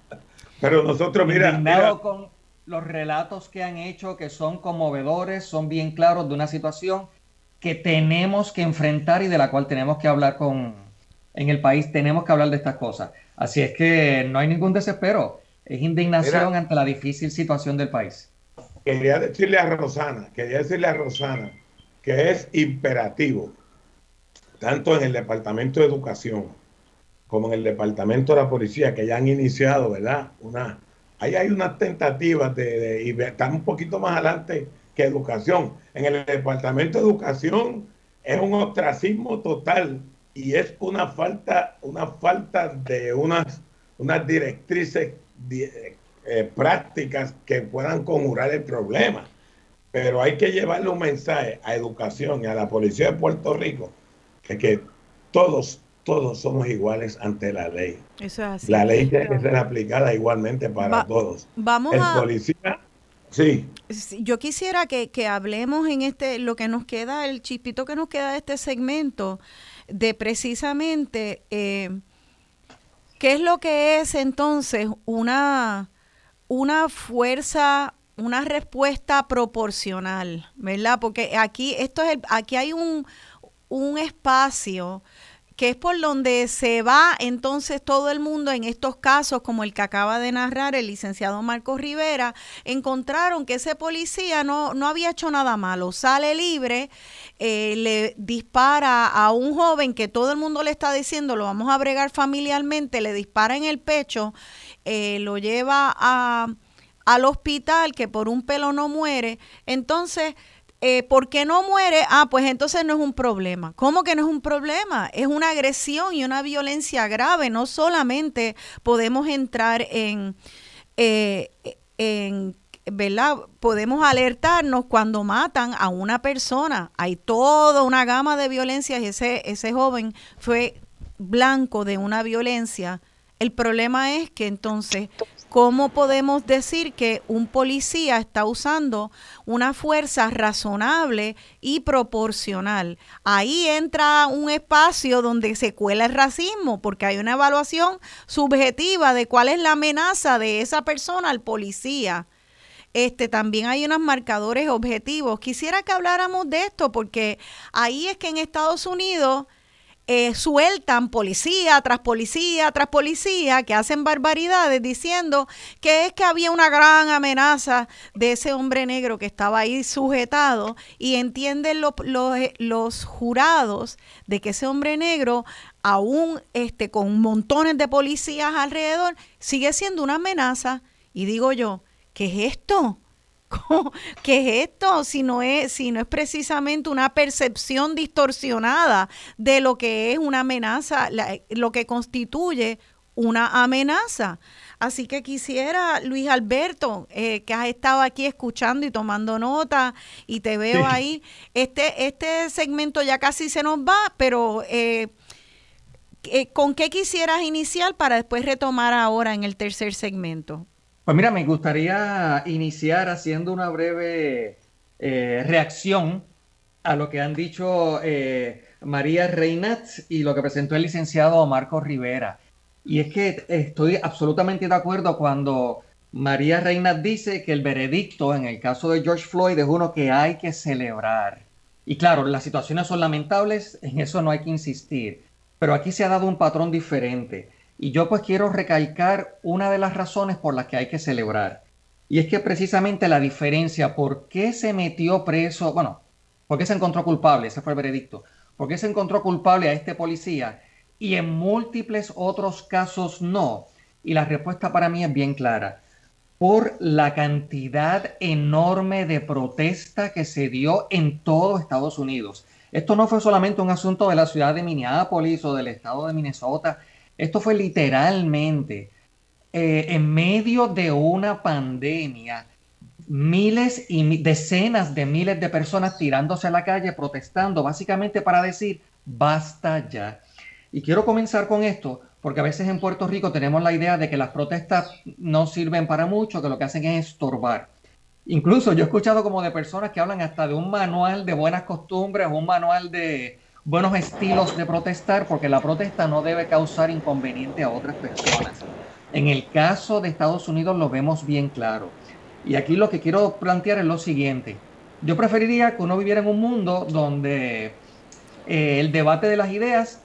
Pero nosotros, mira, indignado con los relatos que han hecho, que son conmovedores, son bien claros de una situación que tenemos que enfrentar y de la cual tenemos que hablar con en el país, tenemos que hablar de estas cosas. Así es que no hay ningún desespero, es indignación ante la difícil situación del país. Quería decirle a Rosana, quería decirle a Rosana que es imperativo, tanto en el Departamento de Educación como en el Departamento de la Policía, que ya han iniciado, ¿verdad? Una, ahí hay unas tentativas de, de y están un poquito más adelante que educación. En el Departamento de Educación es un ostracismo total y es una falta, una falta de unas, unas directrices eh, prácticas que puedan conjurar el problema. Pero hay que llevarle un mensaje a educación y a la policía de Puerto Rico que, que todos, todos somos iguales ante la ley. La ley tiene que ser aplicada igualmente para todos. Vamos el policía, sí. Yo quisiera que, que, hablemos en este, lo que nos queda, el chispito que nos queda de este segmento, de precisamente eh, qué es lo que es entonces una una fuerza, una respuesta proporcional, ¿verdad? Porque aquí esto es aquí hay un, un espacio que es por donde se va entonces todo el mundo en estos casos, como el que acaba de narrar el licenciado Marcos Rivera, encontraron que ese policía no, no había hecho nada malo, sale libre, eh, le dispara a un joven que todo el mundo le está diciendo, lo vamos a bregar familiarmente, le dispara en el pecho eh, lo lleva a, al hospital, que por un pelo no muere, entonces, eh, ¿por qué no muere? Ah, pues entonces no es un problema. ¿Cómo que no es un problema? Es una agresión y una violencia grave. No solamente podemos entrar en, eh, en ¿verdad? Podemos alertarnos cuando matan a una persona. Hay toda una gama de violencias y ese, ese joven fue blanco de una violencia el problema es que entonces, ¿cómo podemos decir que un policía está usando una fuerza razonable y proporcional? Ahí entra un espacio donde se cuela el racismo, porque hay una evaluación subjetiva de cuál es la amenaza de esa persona al policía. Este, también hay unos marcadores objetivos. Quisiera que habláramos de esto porque ahí es que en Estados Unidos eh, sueltan policía tras policía tras policía que hacen barbaridades diciendo que es que había una gran amenaza de ese hombre negro que estaba ahí sujetado y entienden los jurados de que ese hombre negro aún este, con montones de policías alrededor sigue siendo una amenaza y digo yo, ¿qué es esto? ¿Qué es esto? Si no es, si no es precisamente una percepción distorsionada de lo que es una amenaza, lo que constituye una amenaza. Así que quisiera, Luis Alberto, eh, que has estado aquí escuchando y tomando nota y te veo ahí. Este, este segmento ya casi se nos va, pero eh, eh, ¿con qué quisieras iniciar para después retomar ahora en el tercer segmento? Pues mira, me gustaría iniciar haciendo una breve eh, reacción a lo que han dicho eh, María Reinat y lo que presentó el licenciado Marco Rivera. Y es que estoy absolutamente de acuerdo cuando María Reinat dice que el veredicto en el caso de George Floyd es uno que hay que celebrar. Y claro, las situaciones son lamentables, en eso no hay que insistir, pero aquí se ha dado un patrón diferente. Y yo pues quiero recalcar una de las razones por las que hay que celebrar. Y es que precisamente la diferencia, ¿por qué se metió preso? Bueno, ¿por qué se encontró culpable? Ese fue el veredicto. ¿Por qué se encontró culpable a este policía y en múltiples otros casos no? Y la respuesta para mí es bien clara. Por la cantidad enorme de protesta que se dio en todo Estados Unidos. Esto no fue solamente un asunto de la ciudad de Minneapolis o del estado de Minnesota esto fue literalmente eh, en medio de una pandemia, miles y decenas de miles de personas tirándose a la calle protestando, básicamente para decir, basta ya. Y quiero comenzar con esto, porque a veces en Puerto Rico tenemos la idea de que las protestas no sirven para mucho, que lo que hacen es estorbar. Incluso yo he escuchado como de personas que hablan hasta de un manual de buenas costumbres, un manual de buenos estilos de protestar, porque la protesta no debe causar inconveniente a otras personas. En el caso de Estados Unidos lo vemos bien claro. Y aquí lo que quiero plantear es lo siguiente. Yo preferiría que uno viviera en un mundo donde eh, el debate de las ideas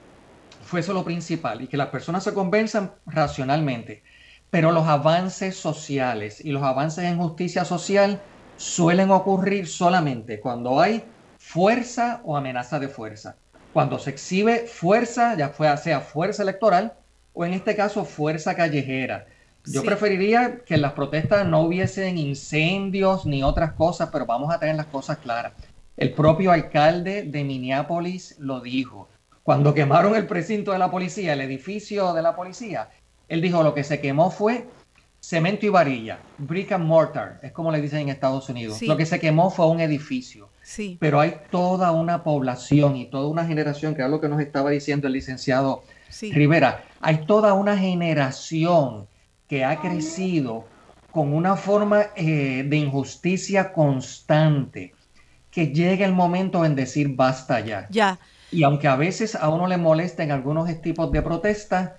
fuese lo principal y que las personas se convenzan racionalmente. Pero los avances sociales y los avances en justicia social suelen ocurrir solamente cuando hay fuerza o amenaza de fuerza. Cuando se exhibe fuerza, ya sea fuerza electoral o en este caso fuerza callejera. Yo preferiría que en las protestas no hubiesen incendios ni otras cosas, pero vamos a tener las cosas claras. El propio alcalde de Minneapolis lo dijo. Cuando quemaron el precinto de la policía, el edificio de la policía, él dijo lo que se quemó fue cemento y varilla, brick and mortar, es como le dicen en Estados Unidos. Lo que se quemó fue un edificio. Sí. Pero hay toda una población y toda una generación, que es lo que nos estaba diciendo el licenciado Rivera, hay toda una generación que ha crecido con una forma eh, de injusticia constante, que llega el momento en decir basta ya. Ya. Y aunque a veces a uno le molesten algunos tipos de protestas,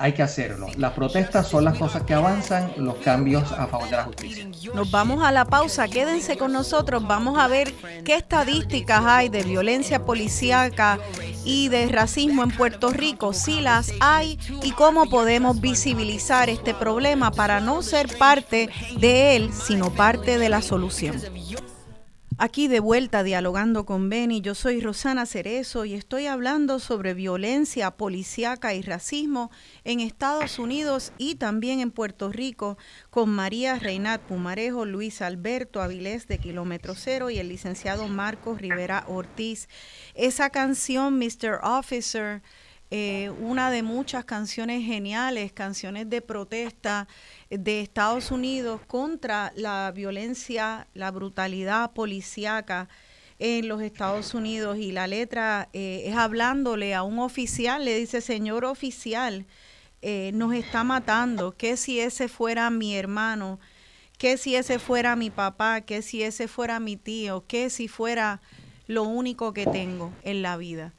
hay que hacerlo. Las protestas son las cosas que avanzan los cambios a favor de la justicia. Nos vamos a la pausa, quédense con nosotros, vamos a ver qué estadísticas hay de violencia policíaca y de racismo en Puerto Rico, si las hay y cómo podemos visibilizar este problema para no ser parte de él, sino parte de la solución. Aquí de vuelta dialogando con Benny, yo soy Rosana Cerezo y estoy hablando sobre violencia policíaca y racismo en Estados Unidos y también en Puerto Rico con María Reinat Pumarejo, Luis Alberto Avilés de Kilómetro Cero y el licenciado Marcos Rivera Ortiz. Esa canción, Mr. Officer, eh, una de muchas canciones geniales, canciones de protesta de Estados Unidos contra la violencia, la brutalidad policíaca en los Estados Unidos. Y la letra eh, es hablándole a un oficial, le dice, señor oficial, eh, nos está matando, que si ese fuera mi hermano, que si ese fuera mi papá, que si ese fuera mi tío, que si fuera lo único que tengo en la vida.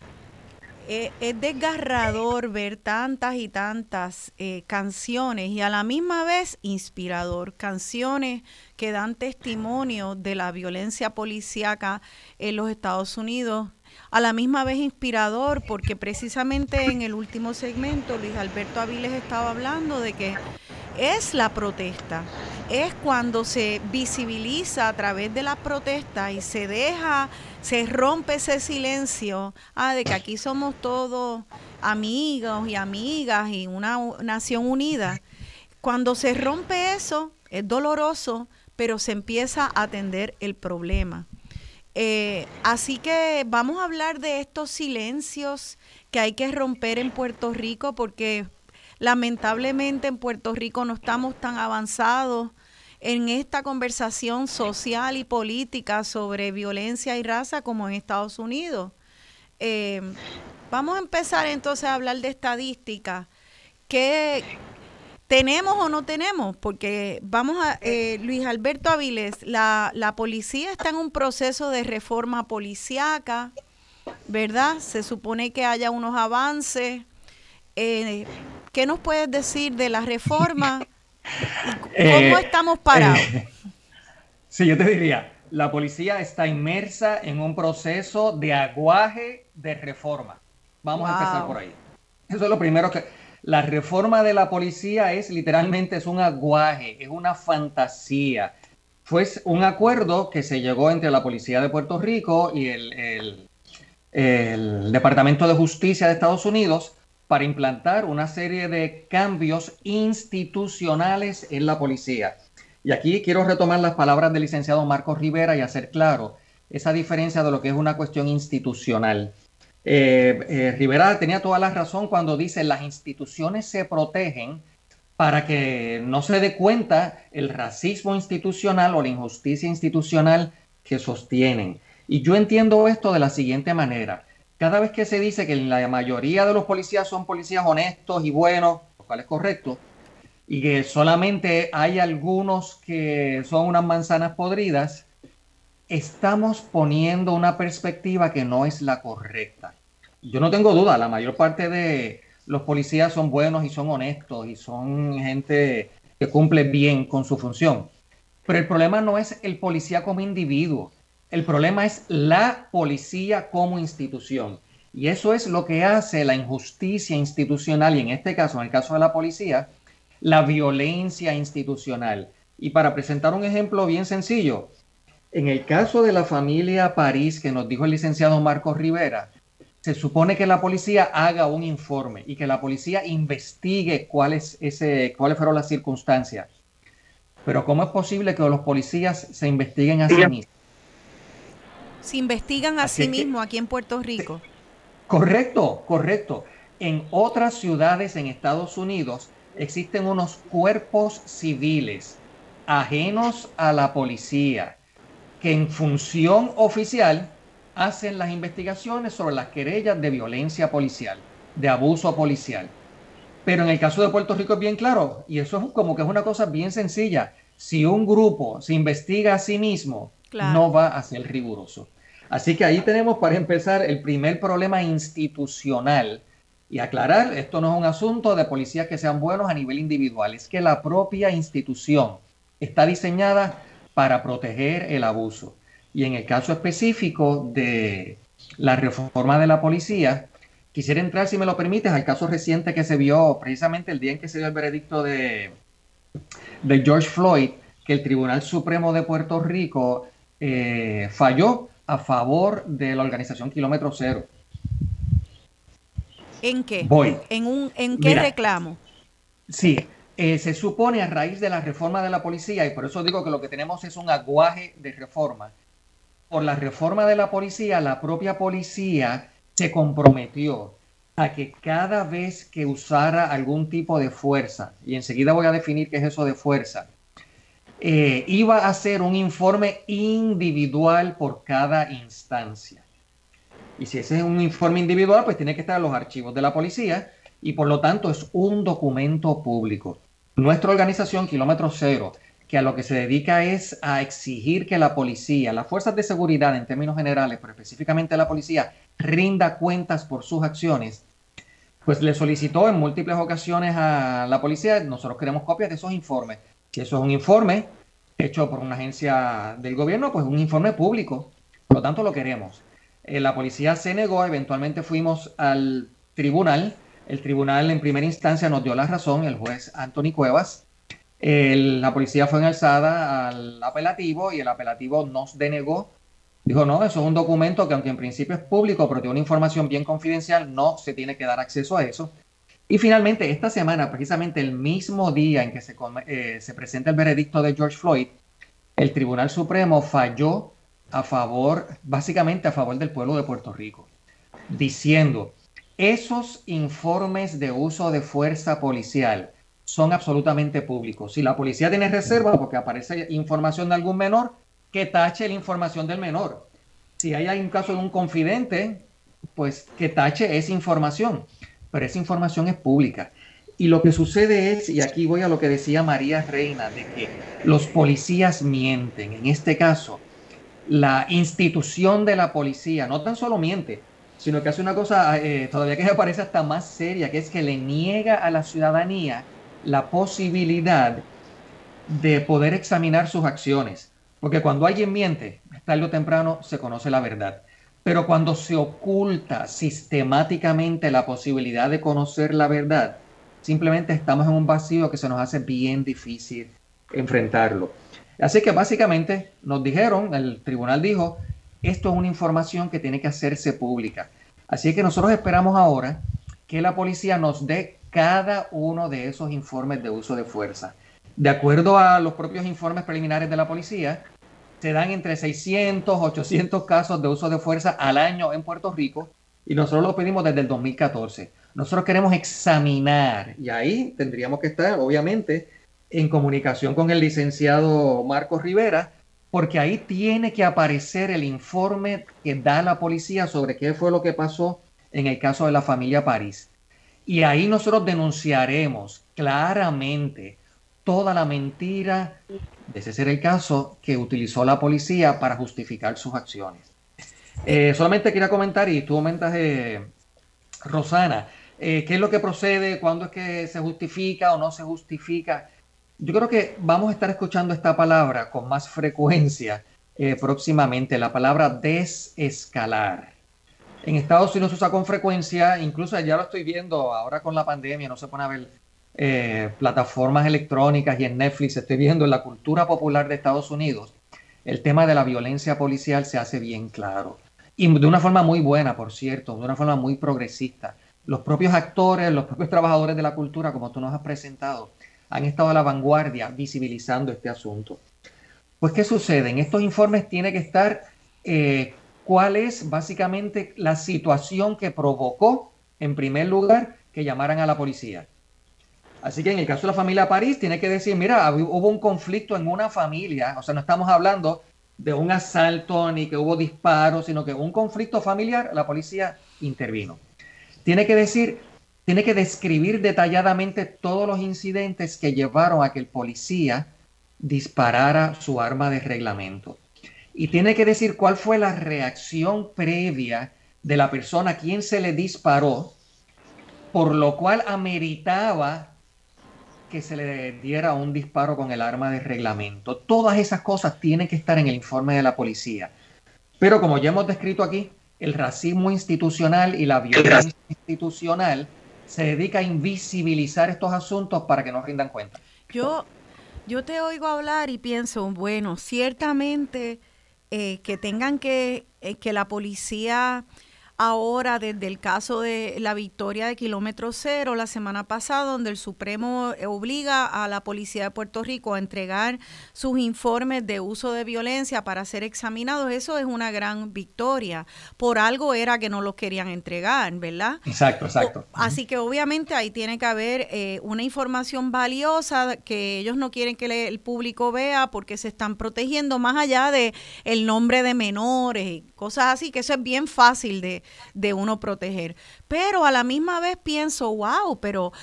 Eh, es desgarrador ver tantas y tantas eh, canciones y a la misma vez inspirador, canciones que dan testimonio de la violencia policíaca en los Estados Unidos, a la misma vez inspirador porque precisamente en el último segmento Luis Alberto Aviles estaba hablando de que es la protesta, es cuando se visibiliza a través de la protesta y se deja, se rompe ese silencio ah, de que aquí somos todos amigos y amigas y una nación unida. Cuando se rompe eso, es doloroso, pero se empieza a atender el problema. Eh, así que vamos a hablar de estos silencios que hay que romper en Puerto Rico porque Lamentablemente en Puerto Rico no estamos tan avanzados en esta conversación social y política sobre violencia y raza como en Estados Unidos. Eh, vamos a empezar entonces a hablar de estadística. ¿Qué tenemos o no tenemos? Porque vamos a, eh, Luis Alberto Avilés, la, la policía está en un proceso de reforma policiaca, ¿verdad? Se supone que haya unos avances. Eh, ¿Qué nos puedes decir de la reforma? ¿Cómo eh, estamos parados? sí, yo te diría, la policía está inmersa en un proceso de aguaje de reforma. Vamos a empezar por ahí. Eso es lo primero que... La reforma de la policía es literalmente es un aguaje, es una fantasía. Fue un acuerdo que se llegó entre la Policía de Puerto Rico y el, el Departamento de Justicia de Estados Unidos para implantar una serie de cambios institucionales en la policía. Y aquí quiero retomar las palabras del licenciado Marcos Rivera y hacer claro esa diferencia de lo que es una cuestión institucional. Eh, eh, Rivera tenía toda la razón cuando dice las instituciones se protegen para que no se dé cuenta el racismo institucional o la injusticia institucional que sostienen. Y yo entiendo esto de la siguiente manera cada vez que se dice que la mayoría de los policías son policías honestos y buenos, lo cual es correcto, y que solamente hay algunos que son unas manzanas podridas, estamos poniendo una perspectiva que no es la correcta. yo no tengo duda, la mayor parte de los policías son buenos y son honestos y son gente que cumple bien con su función. Pero el problema no es el policía como individuo, el problema es la policía como institución. Y eso es lo que hace la injusticia institucional y en este caso, en el caso de la policía, la violencia institucional. Y para presentar un ejemplo bien sencillo, en el caso de la familia París que nos dijo el licenciado Marcos Rivera, se supone que la policía haga un informe y que la policía investigue cuáles, ese, cuáles fueron las circunstancias. Pero ¿cómo es posible que los policías se investiguen a sí mismos? Se investigan a sí mismos aquí en Puerto Rico. Correcto, correcto. En otras ciudades en Estados Unidos existen unos cuerpos civiles ajenos a la policía que en función oficial hacen las investigaciones sobre las querellas de violencia policial, de abuso policial. Pero en el caso de Puerto Rico es bien claro, y eso es como que es una cosa bien sencilla. Si un grupo se investiga a sí mismo, no va a ser riguroso. Así que ahí tenemos para empezar el primer problema institucional. Y aclarar, esto no es un asunto de policías que sean buenos a nivel individual, es que la propia institución está diseñada para proteger el abuso. Y en el caso específico de la reforma de la policía, quisiera entrar, si me lo permites, al caso reciente que se vio precisamente el día en que se dio el veredicto de, de George Floyd, que el Tribunal Supremo de Puerto Rico eh, falló a favor de la organización Kilómetro Cero. ¿En qué? Voy. ¿En, un, en qué reclamo? Sí, eh, se supone a raíz de la reforma de la policía, y por eso digo que lo que tenemos es un aguaje de reforma. Por la reforma de la policía, la propia policía se comprometió a que cada vez que usara algún tipo de fuerza, y enseguida voy a definir qué es eso de fuerza, eh, iba a hacer un informe individual por cada instancia. Y si ese es un informe individual, pues tiene que estar en los archivos de la policía y por lo tanto es un documento público. Nuestra organización, Kilómetro Cero, que a lo que se dedica es a exigir que la policía, las fuerzas de seguridad en términos generales, pero específicamente la policía, rinda cuentas por sus acciones, pues le solicitó en múltiples ocasiones a la policía, nosotros queremos copias de esos informes si eso es un informe hecho por una agencia del gobierno, pues un informe público. Por lo tanto, lo queremos. Eh, la policía se negó, eventualmente fuimos al tribunal. El tribunal en primera instancia nos dio la razón, el juez Anthony Cuevas. la policía fue en alzada al apelativo y el apelativo nos denegó. Dijo, no, eso es un documento que aunque en principio es público, pero tiene una información bien confidencial, no se tiene que dar acceso a eso. Y finalmente, esta semana, precisamente el mismo día en que se, eh, se presenta el veredicto de George Floyd, el Tribunal Supremo falló a favor, básicamente a favor del pueblo de Puerto Rico, diciendo, esos informes de uso de fuerza policial son absolutamente públicos. Si la policía tiene reserva porque aparece información de algún menor, que tache la información del menor. Si hay un caso de un confidente, pues que tache esa información pero esa información es pública. Y lo que sucede es, y aquí voy a lo que decía María Reina, de que los policías mienten. En este caso, la institución de la policía no tan solo miente, sino que hace una cosa eh, todavía que me parece hasta más seria, que es que le niega a la ciudadanía la posibilidad de poder examinar sus acciones. Porque cuando alguien miente, tarde o temprano se conoce la verdad. Pero cuando se oculta sistemáticamente la posibilidad de conocer la verdad, simplemente estamos en un vacío que se nos hace bien difícil enfrentarlo. Así que básicamente nos dijeron, el tribunal dijo, esto es una información que tiene que hacerse pública. Así que nosotros esperamos ahora que la policía nos dé cada uno de esos informes de uso de fuerza. De acuerdo a los propios informes preliminares de la policía, se dan entre 600, 800 casos de uso de fuerza al año en Puerto Rico y nosotros lo pedimos desde el 2014. Nosotros queremos examinar y ahí tendríamos que estar, obviamente, en comunicación con el licenciado Marcos Rivera, porque ahí tiene que aparecer el informe que da la policía sobre qué fue lo que pasó en el caso de la familia París. Y ahí nosotros denunciaremos claramente toda la mentira de ese ser el caso que utilizó la policía para justificar sus acciones. Eh, solamente quería comentar, y tú comentas, eh, Rosana, eh, ¿qué es lo que procede? ¿Cuándo es que se justifica o no se justifica? Yo creo que vamos a estar escuchando esta palabra con más frecuencia eh, próximamente, la palabra desescalar. En Estados Unidos se usa con frecuencia, incluso ya lo estoy viendo ahora con la pandemia, no se pone a ver eh, plataformas electrónicas y en Netflix, estoy viendo en la cultura popular de Estados Unidos, el tema de la violencia policial se hace bien claro. Y de una forma muy buena, por cierto, de una forma muy progresista. Los propios actores, los propios trabajadores de la cultura, como tú nos has presentado, han estado a la vanguardia visibilizando este asunto. Pues, ¿qué sucede? En estos informes tiene que estar eh, cuál es básicamente la situación que provocó, en primer lugar, que llamaran a la policía. Así que en el caso de la familia París, tiene que decir, mira, hubo un conflicto en una familia, o sea, no estamos hablando de un asalto ni que hubo disparos, sino que un conflicto familiar, la policía intervino. Tiene que decir, tiene que describir detalladamente todos los incidentes que llevaron a que el policía disparara su arma de reglamento. Y tiene que decir cuál fue la reacción previa de la persona a quien se le disparó, por lo cual ameritaba que se le diera un disparo con el arma de reglamento. Todas esas cosas tienen que estar en el informe de la policía. Pero como ya hemos descrito aquí, el racismo institucional y la violencia institucional se dedica a invisibilizar estos asuntos para que no rindan cuenta. Yo, yo te oigo hablar y pienso, bueno, ciertamente eh, que tengan que, eh, que la policía ahora desde el caso de la victoria de kilómetro cero la semana pasada, donde el Supremo obliga a la Policía de Puerto Rico a entregar sus informes de uso de violencia para ser examinados, eso es una gran victoria. Por algo era que no los querían entregar, ¿verdad? Exacto, exacto. Así que obviamente ahí tiene que haber eh, una información valiosa que ellos no quieren que el público vea porque se están protegiendo más allá de el nombre de menores cosas así, que eso es bien fácil de, de uno proteger. Pero a la misma vez pienso, wow, pero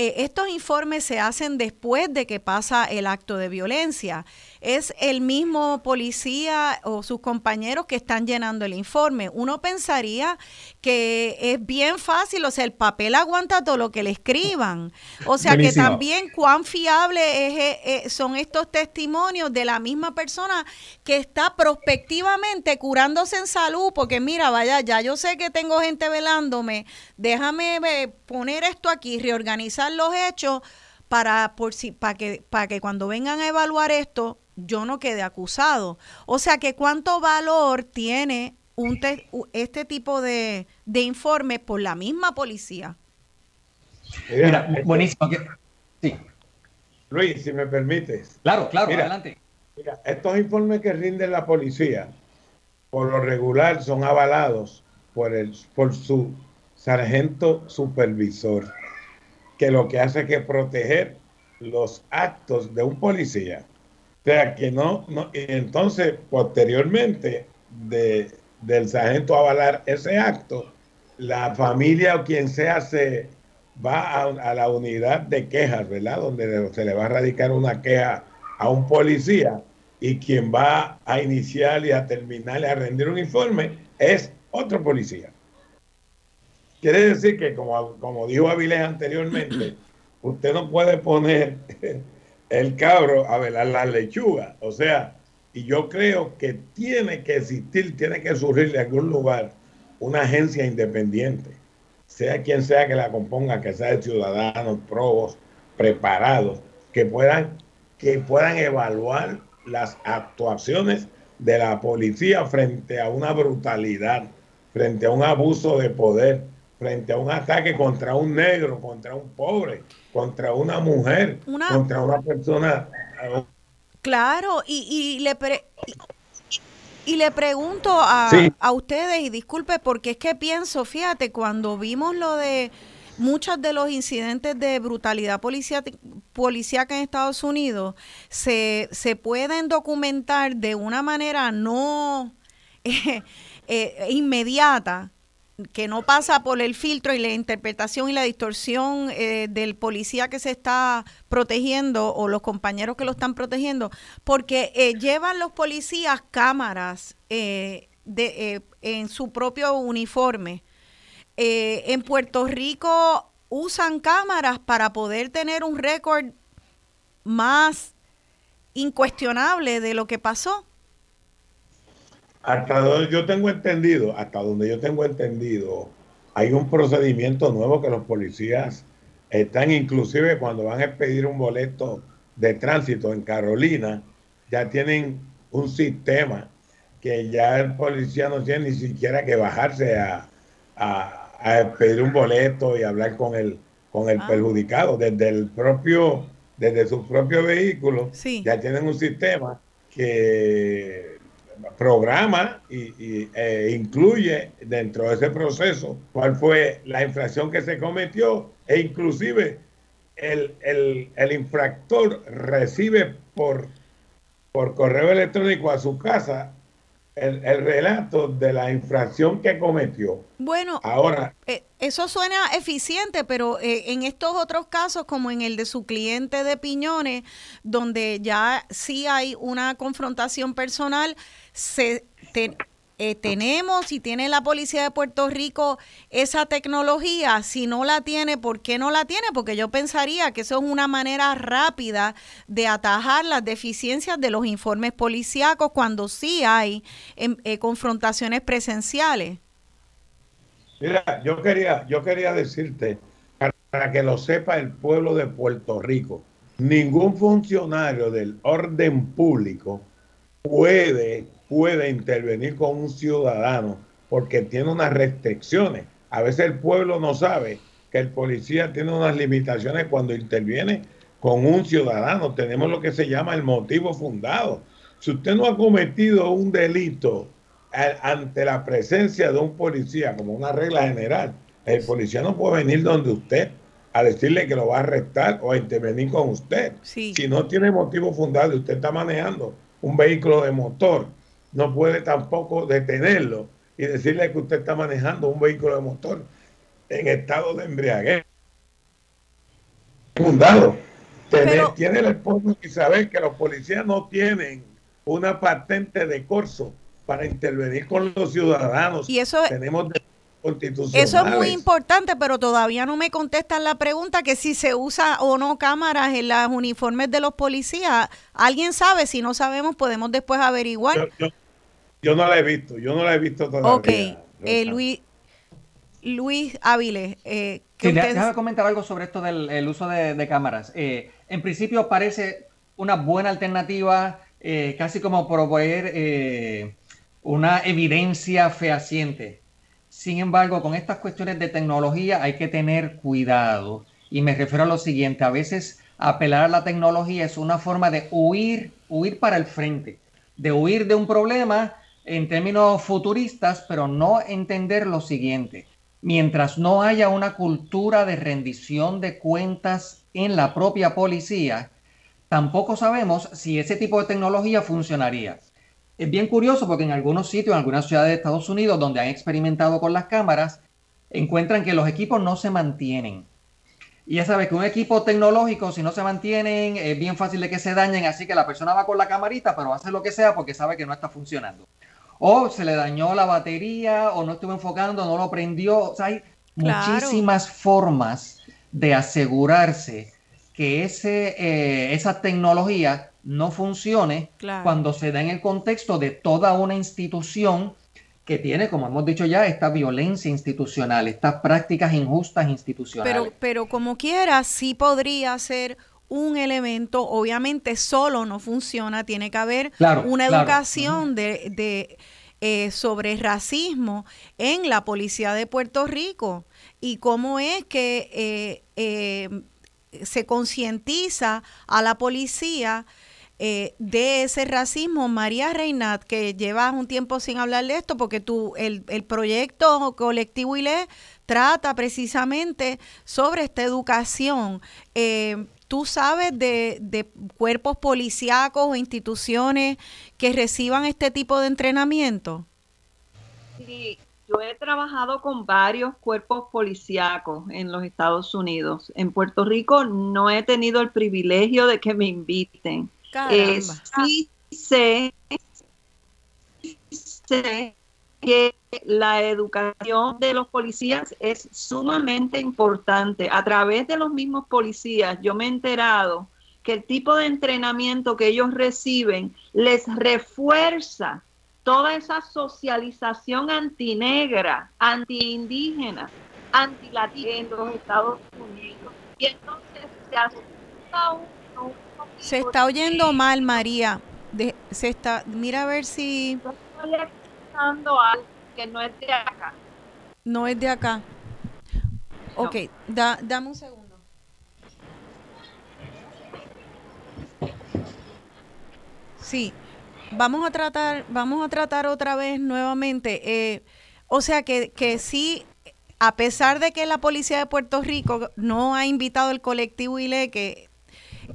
eh, estos informes se hacen después de que pasa el acto de violencia es el mismo policía o sus compañeros que están llenando el informe. Uno pensaría que es bien fácil, o sea, el papel aguanta todo lo que le escriban. O sea, que también cuán fiable eh, eh, son estos testimonios de la misma persona que está prospectivamente curándose en salud, porque mira, vaya, ya yo sé que tengo gente velándome, déjame poner esto aquí, reorganizar los hechos para, por si, para, que, para que cuando vengan a evaluar esto yo no quede acusado. O sea que cuánto valor tiene un este tipo de, de informe por la misma policía. Mira, buenísimo. Sí. Luis, si me permites. Claro, claro, adelante. Mira, estos informes que rinde la policía, por lo regular, son avalados por, el, por su sargento supervisor, que lo que hace es que proteger los actos de un policía o sea, que no, no entonces posteriormente de, del sargento avalar ese acto, la familia o quien sea se va a, la unidad de quejas, ¿verdad? Donde se le va a radicar una queja a un policía y quien va a iniciar y a terminar y a rendir un informe es otro policía. Quiere decir que, como, como dijo Avilés anteriormente, usted no puede poner el cabro a velar las lechugas. O sea, y yo creo que tiene que existir, tiene que surgir de algún lugar una agencia independiente, sea quien sea que la componga, que sea de ciudadanos, probos, preparados, que puedan, que puedan evaluar las actuaciones de la policía frente a una brutalidad, frente a un abuso de poder, frente a un ataque contra un negro, contra un pobre, contra una mujer, contra una persona. Claro, y, le y, le pregunto a, a ustedes, y disculpe, porque es que pienso, fíjate, cuando vimos lo de muchos de los incidentes de brutalidad policíaca en Estados Unidos, se, se pueden documentar de una manera no eh, eh, inmediata que no pasa por el filtro y la interpretación y la distorsión eh, del policía que se está protegiendo o los compañeros que lo están protegiendo, porque eh, llevan los policías cámaras eh, de, en su propio uniforme en Puerto Rico usan cámaras para poder tener un récord más incuestionable de lo que pasó. Hasta donde yo tengo entendido, hasta donde yo tengo entendido, hay un procedimiento nuevo que los policías están inclusive cuando van a expedir un boleto de tránsito en Carolina, ya tienen un sistema que ya el policía no tiene ni siquiera que bajarse a, a, pedir un boleto y hablar con el, con el ah. perjudicado. Desde el propio, desde su propio vehículo, ya tienen un sistema que programa y, e incluye dentro de ese proceso cuál fue la infracción que se cometió e inclusive el, el, el infractor recibe por, por correo electrónico a su casa el, relato de la infracción que cometió. Bueno, ahora eh, eso suena eficiente, pero eh, en estos otros casos, como en el de su cliente de Piñones, donde ya sí hay una confrontación personal, se eh, tenemos y tiene la policía de Puerto Rico esa tecnología. Si no la tiene, ¿por qué no la tiene? Porque yo pensaría que eso es una manera rápida de atajar las deficiencias de los informes policíacos cuando sí hay em, eh, confrontaciones presenciales. Mira, yo quería, yo quería decirte, para que lo sepa el pueblo de Puerto Rico, ningún funcionario del orden público puede puede intervenir con un ciudadano porque tiene unas restricciones. A veces el pueblo no sabe que el policía tiene unas limitaciones cuando interviene con un ciudadano. Tenemos lo que se llama el motivo fundado. Si usted no ha cometido un delito ante la presencia de un policía, como una regla general, el policía no puede venir donde usted a decirle que lo va a arrestar o a intervenir con usted. Si no tiene motivo fundado y usted está manejando un vehículo de motor no puede tampoco detenerlo y decirle que usted está manejando un vehículo de motor en estado de embriaguez. Fundado. tiene el esposo y saber que los policías no tienen una patente de corso para intervenir con los ciudadanos. Y eso tenemos eso es muy importante, pero todavía no me contestan la pregunta que si se usa o no cámaras en los uniformes de los policías. ¿Alguien sabe? Si no sabemos, podemos después averiguar. Yo, no la he visto, yo no la he visto todavía. Ok, eh, Luis, Luis Áviles. Eh, sí, déjame comentar algo sobre esto del uso de, cámaras. Eh, en principio parece una buena alternativa, eh, casi como proveer una evidencia fehaciente sin embargo, con estas cuestiones de tecnología hay que tener cuidado. Y me refiero a lo siguiente, a veces apelar a la tecnología es una forma de huir, huir para el frente, de huir de un problema en términos futuristas, pero no entender lo siguiente. Mientras no haya una cultura de rendición de cuentas en la propia policía, tampoco sabemos si ese tipo de tecnología funcionaría es bien curioso porque en algunos sitios, en algunas ciudades de Estados Unidos, donde han experimentado con las cámaras, encuentran que los equipos no se mantienen. Y ya sabes que un equipo tecnológico, si no se mantienen, es bien fácil de que se dañen, así que la persona va con la camarita, pero hace lo que sea porque sabe que no está funcionando. O se le dañó la batería, o no estuvo enfocando, no lo prendió. O sea, hay muchísimas formas de asegurarse que ese, eh, esa tecnología no funcione cuando se da en el contexto de toda una institución que tiene, como hemos dicho ya, esta violencia institucional, estas prácticas injustas institucionales. Pero, pero como quiera, sí podría ser un elemento, obviamente solo no funciona, tiene que haber una educación de, eh, sobre racismo en la policía de Puerto Rico. Y cómo es que eh, eh, se concientiza a la policía eh, de ese racismo. María Reinat, que llevas un tiempo sin hablar de esto, porque tú, el, el proyecto colectivo ILE trata precisamente sobre esta educación. Eh, ¿Tú sabes de, de, cuerpos policíacos o instituciones que reciban este tipo de entrenamiento? Sí, yo he trabajado con varios cuerpos policíacos en los Estados Unidos. En Puerto Rico no he tenido el privilegio de que me inviten. Eh, sí sé, sé que la educación de los policías es sumamente importante. A través de los mismos policías, yo me he enterado que el tipo de entrenamiento que ellos reciben les refuerza toda esa socialización antinegra, antiindígena, antilatina en los Estados Unidos. Y entonces se asusta uno. Se está oyendo mal, María. se está, mira a ver si. estoy escuchando algo que no es de acá. No es de acá. Ok, da, dame un segundo. Sí, vamos a tratar, vamos a tratar otra vez nuevamente. Eh, o sea que, que sí, a pesar de que la policía de Puerto Rico no ha invitado el colectivo ILE que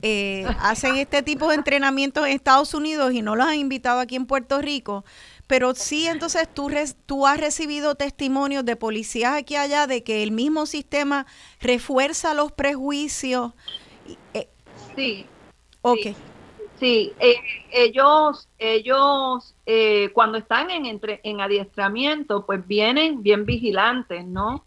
eh, hacen este tipo de entrenamientos en Estados Unidos y no los han invitado aquí en Puerto Rico, pero sí entonces tú, tú has recibido testimonios de policías aquí allá de que el mismo sistema refuerza los prejuicios. Eh, sí. Ok. Sí, eh, ellos, ellos eh, cuando están en, entre, en adiestramiento, pues vienen bien vigilantes, ¿no?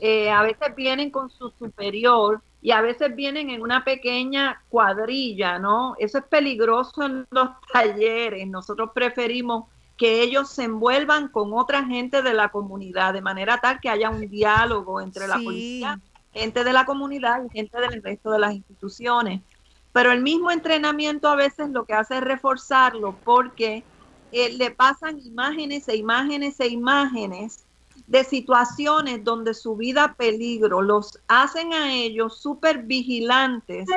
Eh, a veces vienen con su superior y a veces vienen en una pequeña cuadrilla, ¿no? Eso es peligroso en los talleres. Nosotros preferimos que ellos se envuelvan con otra gente de la comunidad, de manera tal que haya un diálogo entre la policía, gente de la comunidad y gente del resto de las instituciones. Pero el mismo entrenamiento a veces lo que hace es reforzarlo porque eh, le pasan imágenes e imágenes e imágenes de situaciones donde su vida peligro, los hacen a ellos súper vigilantes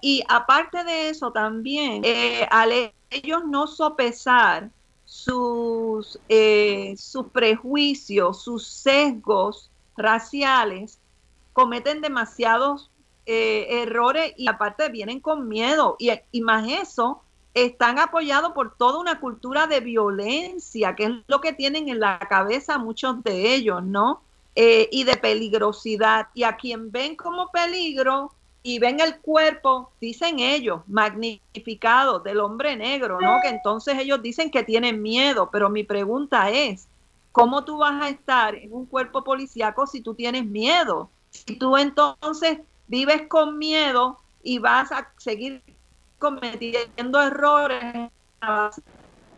y aparte de eso también, eh, al ellos no sopesar sus, eh, sus prejuicios, sus sesgos raciales, cometen demasiados eh, errores y aparte vienen con miedo. Y, y, más eso, están apoyados por toda una cultura de violencia, que es lo que tienen en la cabeza muchos de ellos, ¿no? Eh, y de peligrosidad. Y a quien ven como peligro y ven el cuerpo, dicen ellos, magnificado del hombre negro, ¿no? Que entonces ellos dicen que tienen miedo, pero mi pregunta es, ¿cómo tú vas a estar en un cuerpo policíaco si tú tienes miedo? Si tú entonces vives con miedo y vas a seguir cometiendo errores,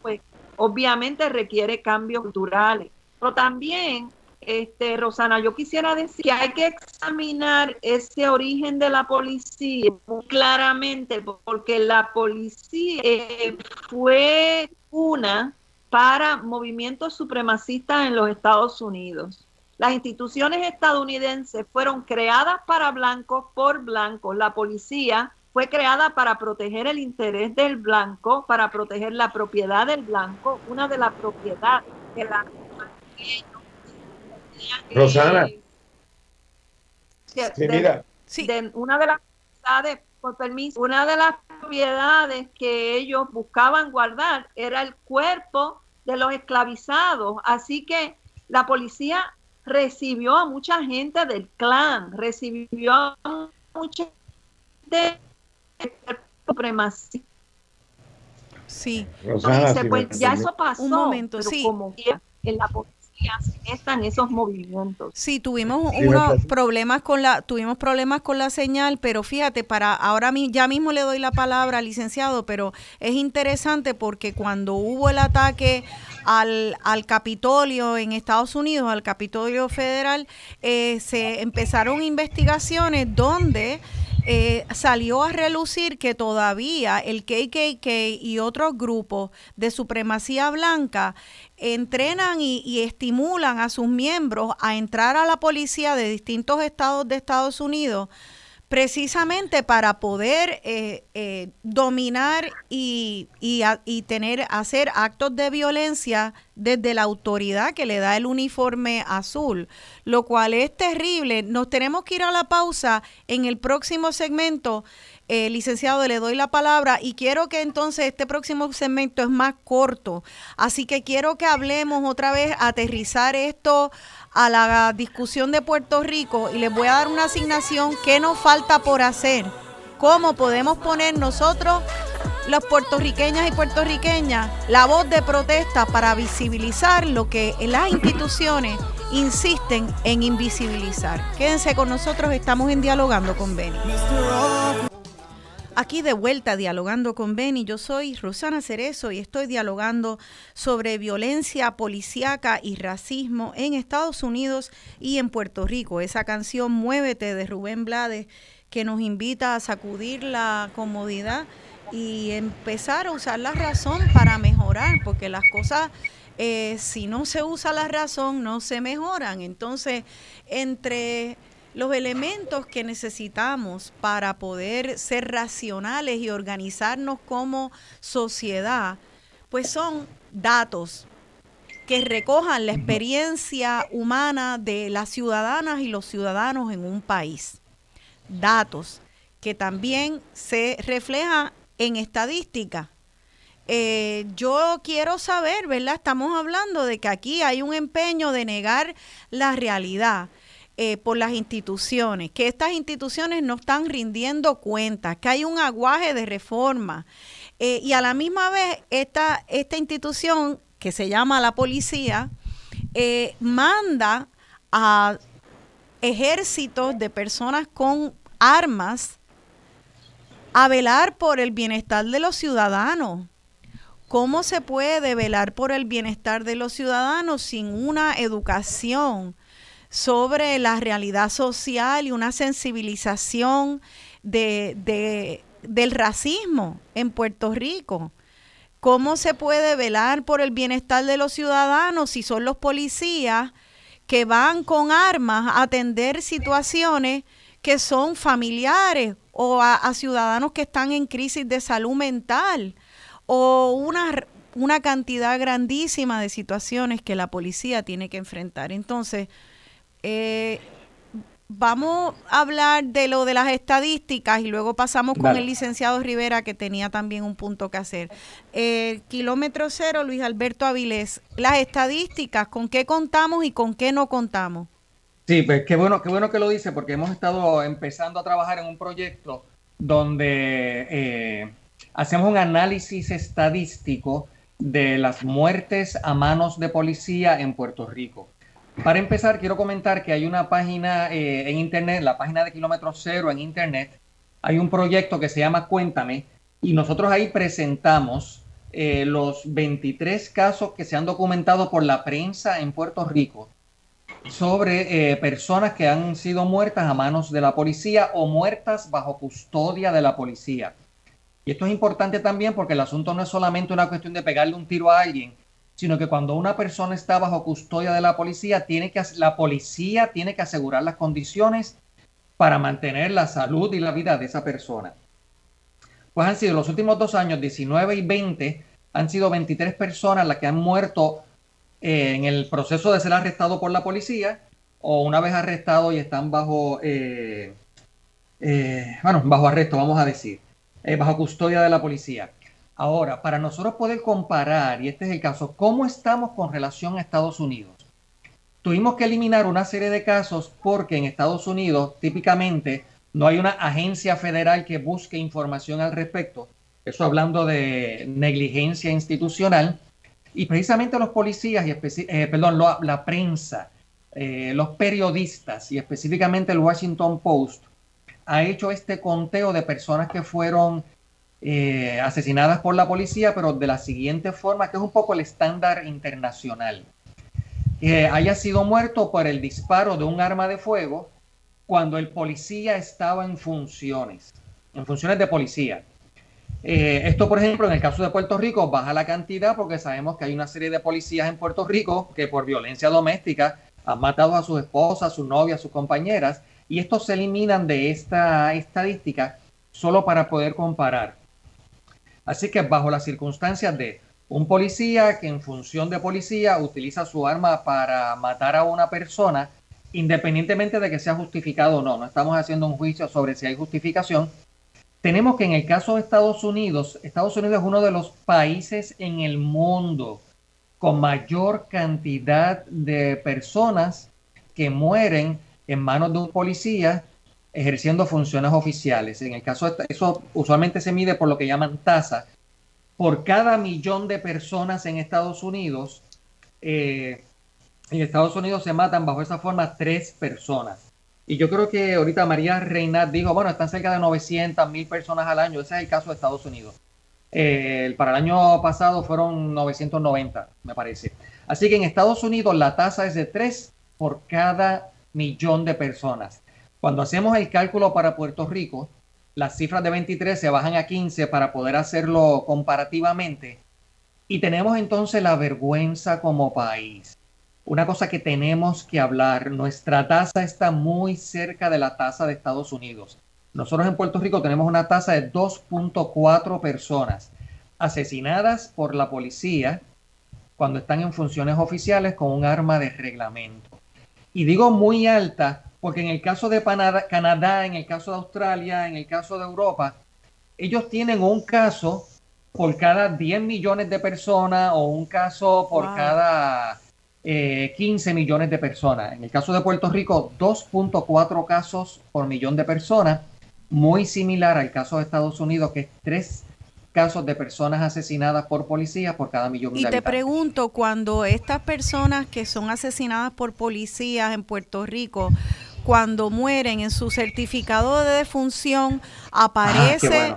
pues obviamente requiere cambios culturales. Pero también, este, Rosana, yo quisiera decir que hay que examinar ese origen de la policía muy claramente, porque la policía eh, fue una para movimientos supremacistas en los Estados Unidos. Las instituciones estadounidenses fueron creadas para blancos por blancos. La policía fue creada para proteger el interés del blanco, para proteger la propiedad del blanco, una de las propiedades de la Rosana. sí, mira. una de las propiedades, por permiso, una de las propiedades que ellos buscaban guardar era el cuerpo de los esclavizados. Así que la policía recibió a mucha gente del clan, recibió a mucha gente supremacista. Sí. pues ya eso pasó. Un momento, sí. Como en la policía están esos movimientos. Sí, tuvimos unos problemas con la tuvimos problemas con la señal, pero fíjate, para ahora ya mismo le doy la palabra al licenciado, pero es interesante porque cuando hubo el ataque al, al Capitolio en Estados Unidos, al Capitolio Federal, eh, se empezaron investigaciones donde eh, salió a relucir que todavía el KKK y otros grupos de supremacía blanca entrenan y, y, estimulan a sus miembros a entrar a la policía de distintos estados de Estados Unidos precisamente para poder eh, eh, dominar y, y, tener, hacer actos de violencia desde la autoridad que le da el uniforme azul, lo cual es terrible. Nos tenemos que ir a la pausa en el próximo segmento. Eh, licenciado, le doy la palabra y quiero que entonces este próximo segmento es más corto, así que quiero que hablemos otra vez, aterrizar esto a la discusión de Puerto Rico y les voy a dar una asignación que nos falta por hacer. ¿Cómo podemos poner nosotros los puertorriqueñas y puertorriqueñas la voz de protesta para visibilizar lo que las instituciones insisten en invisibilizar. Quédense con nosotros, estamos en Dialogando con Beni. Aquí de vuelta dialogando con Beni, yo soy Rosana Cerezo y estoy dialogando sobre violencia policíaca y racismo en Estados Unidos y en Puerto Rico. Esa canción Muévete de Rubén Blades que nos invita a sacudir la comodidad y empezar a usar la razón para mejorar, porque las cosas, eh, si no se usa la razón, no se mejoran. Entonces, entre los elementos que necesitamos para poder ser racionales y organizarnos como sociedad, pues son datos que recojan la experiencia humana de las ciudadanas y los ciudadanos en un país. Datos que también se reflejan en estadística. Eh, yo quiero saber, ¿verdad? Estamos hablando de que aquí hay un empeño de negar la realidad. Eh, por las instituciones, que estas instituciones no están rindiendo cuentas, que hay un aguaje de reforma. Eh, y a la misma vez, esta, esta institución que se llama la policía, eh, manda a ejércitos de personas con armas a velar por el bienestar de los ciudadanos. ¿Cómo se puede velar por el bienestar de los ciudadanos sin una educación sobre la realidad social y una sensibilización de, del racismo en Puerto Rico. ¿Cómo se puede velar por el bienestar de los ciudadanos si son los policías que van con armas a atender situaciones que son familiares o a, a ciudadanos que están en crisis de salud mental o una, una cantidad grandísima de situaciones que la policía tiene que enfrentar? Entonces, eh, vamos a hablar de lo de las estadísticas y luego pasamos con el licenciado Rivera que tenía también un punto que hacer. Eh, kilómetro cero, Luis Alberto Avilés, las estadísticas, ¿con qué contamos y con qué no contamos? Sí, pues qué bueno, qué bueno que lo dice porque hemos estado empezando a trabajar en un proyecto donde eh, hacemos un análisis estadístico de las muertes a manos de policía en Puerto Rico. Para empezar, quiero comentar que hay una página eh, en internet, la página de Kilómetro Cero en internet, hay un proyecto que se llama Cuéntame y nosotros ahí presentamos eh, los 23 casos que se han documentado por la prensa en Puerto Rico sobre eh, personas que han sido muertas a manos de la policía o muertas bajo custodia de la policía. Y esto es importante también porque el asunto no es solamente una cuestión de pegarle un tiro a alguien, sino que cuando una persona está bajo custodia de la policía, tiene que, la policía tiene que asegurar las condiciones para mantener la salud y la vida de esa persona. Pues han sido los últimos dos años, 19 y 20, han sido 23 personas las que han muerto eh, en el proceso de ser arrestado por la policía o una vez arrestado y están bajo, eh, eh, bueno, bajo arresto, vamos a decir, bajo custodia de la policía. Ahora, para nosotros poder comparar, y este es el caso, ¿cómo estamos con relación a Estados Unidos? Tuvimos que eliminar una serie de casos porque en Estados Unidos típicamente no hay una agencia federal que busque información al respecto. Eso hablando de negligencia institucional. Y precisamente los policías, y eh, perdón, la prensa, eh, los periodistas y específicamente el Washington Post ha hecho este conteo de personas que fueron eh, asesinadas por la policía, pero de la siguiente forma, que es un poco el estándar internacional. Que haya sido muerto por el disparo de un arma de fuego cuando el policía estaba en funciones, en funciones de policía. Eh, esto, por ejemplo, en el caso de Puerto Rico, baja la cantidad porque sabemos que hay una serie de policías en Puerto Rico que por violencia doméstica han matado a sus esposas, a sus novias, a sus compañeras, y estos se eliminan de esta estadística solo para poder comparar. Así que bajo las circunstancias de un policía que en función de policía utiliza su arma para matar a una persona, independientemente de que sea justificado o no, no estamos haciendo un juicio sobre si hay justificación, tenemos que en el caso de Estados Unidos, Estados Unidos es uno de los países en el mundo con mayor cantidad de personas que mueren en manos de un policía ejerciendo funciones oficiales. En el caso de eso usualmente se mide por lo que llaman tasa, por cada millón de personas en Estados Unidos, eh, en Estados Unidos se matan bajo esa forma tres personas. Y yo creo que ahorita María Reynat dijo, bueno, están cerca de 900 mil personas al año. Ese es el caso de Estados Unidos. Eh, para el año pasado fueron 990, me parece. Así que en Estados Unidos la tasa es de 3 por cada millón de personas. Cuando hacemos el cálculo para Puerto Rico, las cifras de 23 se bajan a 15 para poder hacerlo comparativamente. Y tenemos entonces la vergüenza como país una cosa que tenemos que hablar, nuestra tasa está muy cerca de la tasa de Estados Unidos. Nosotros en Puerto Rico tenemos una tasa de 2.4 personas asesinadas por la policía cuando están en funciones oficiales con un arma de reglamento. Y digo muy alta porque en el caso de Canadá, en el caso de Australia, en el caso de Europa, ellos tienen un caso por cada 10 millones de personas o un caso por cada 15 eh, millones de personas. En el caso de Puerto Rico, 2.4 casos por millón de personas, muy similar al caso de Estados Unidos, que es 3 casos de personas asesinadas por policía por cada millón de y Y te pregunto, cuando estas personas que son asesinadas por policías en Puerto Rico, cuando mueren en su certificado de defunción, ah, aparece,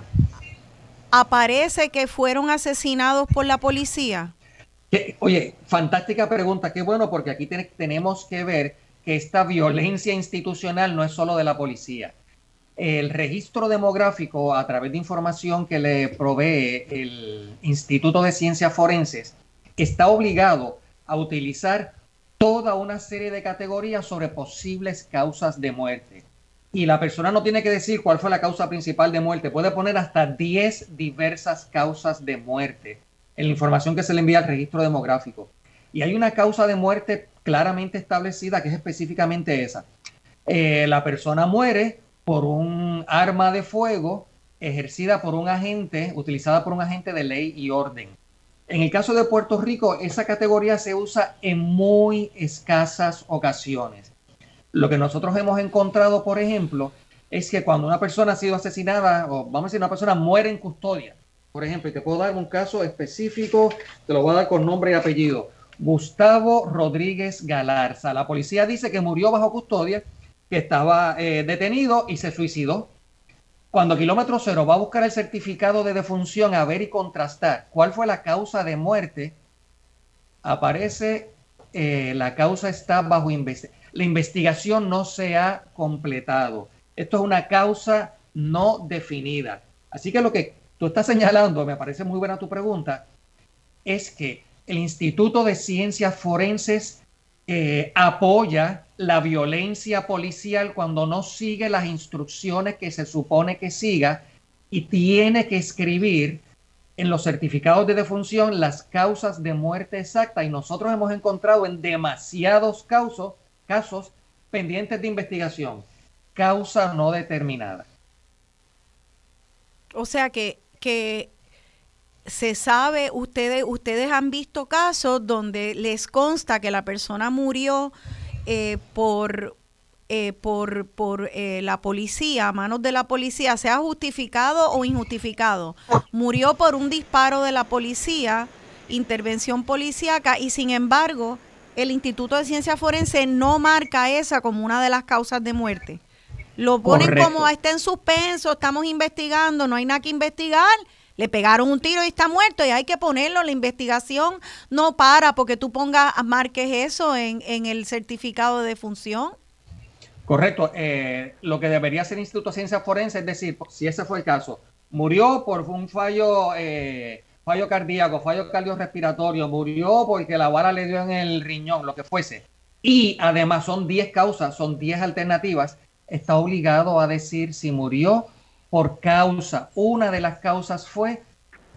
aparece que fueron asesinados por la policía oye, fantástica pregunta, qué bueno, porque aquí tenemos que ver que esta violencia institucional no es solo de la policía. El registro demográfico, a través de información que le provee el Instituto de Ciencias Forenses, está obligado a utilizar toda una serie de categorías sobre posibles causas de muerte. Y la persona no tiene que decir cuál fue la causa principal de muerte, puede poner hasta 10 diversas causas de muerte en la información que se le envía al registro demográfico. Y hay una causa de muerte claramente establecida que es específicamente esa. Eh, la persona muere por un arma de fuego ejercida por un agente, utilizada por un agente de ley y orden. En el caso de Puerto Rico, esa categoría se usa en muy escasas ocasiones. Lo que nosotros hemos encontrado, por ejemplo, es que cuando una persona ha sido asesinada, o vamos a decir, una persona muere en custodia, por ejemplo, y te puedo dar un caso específico, te lo voy a dar con nombre y apellido. Gustavo Rodríguez Galarza. La policía dice que murió bajo custodia, que estaba eh, detenido y se suicidó. Cuando Kilómetro Cero va a buscar el certificado de defunción a ver y contrastar cuál fue la causa de muerte, aparece eh, la causa está bajo investigación. La investigación no se ha completado. Esto es una causa no definida. Así que lo que tú estás señalando, me parece muy buena tu pregunta, es que el Instituto de Ciencias Forenses eh, apoya la violencia policial cuando no sigue las instrucciones que se supone que siga y tiene que escribir en los certificados de defunción las causas de muerte exacta y nosotros hemos encontrado en demasiados casos, casos pendientes de investigación, causa no determinada. O sea que que se sabe, ustedes, ustedes han visto casos donde les consta que la persona murió eh, por, eh, por, por eh, la policía, a manos de la policía, sea justificado o injustificado. Murió por un disparo de la policía, intervención policíaca, y sin embargo, el Instituto de Ciencia Forense no marca esa como una de las causas de muerte. Lo ponen como está en suspenso, estamos investigando, no hay nada que investigar. Le pegaron un tiro y está muerto y hay que ponerlo. La investigación no para porque tú pongas, marques eso en, el certificado de defunción. Correcto. Eh, lo que debería hacer el Instituto de Ciencias Forenses es decir, si ese fue el caso, murió por un fallo, eh, fallo cardíaco, fallo cardiorrespiratorio, murió porque la vara le dio en el riñón, lo que fuese. Y además son 10 causas, son 10 alternativas está obligado a decir si murió por causa. Una de las causas fue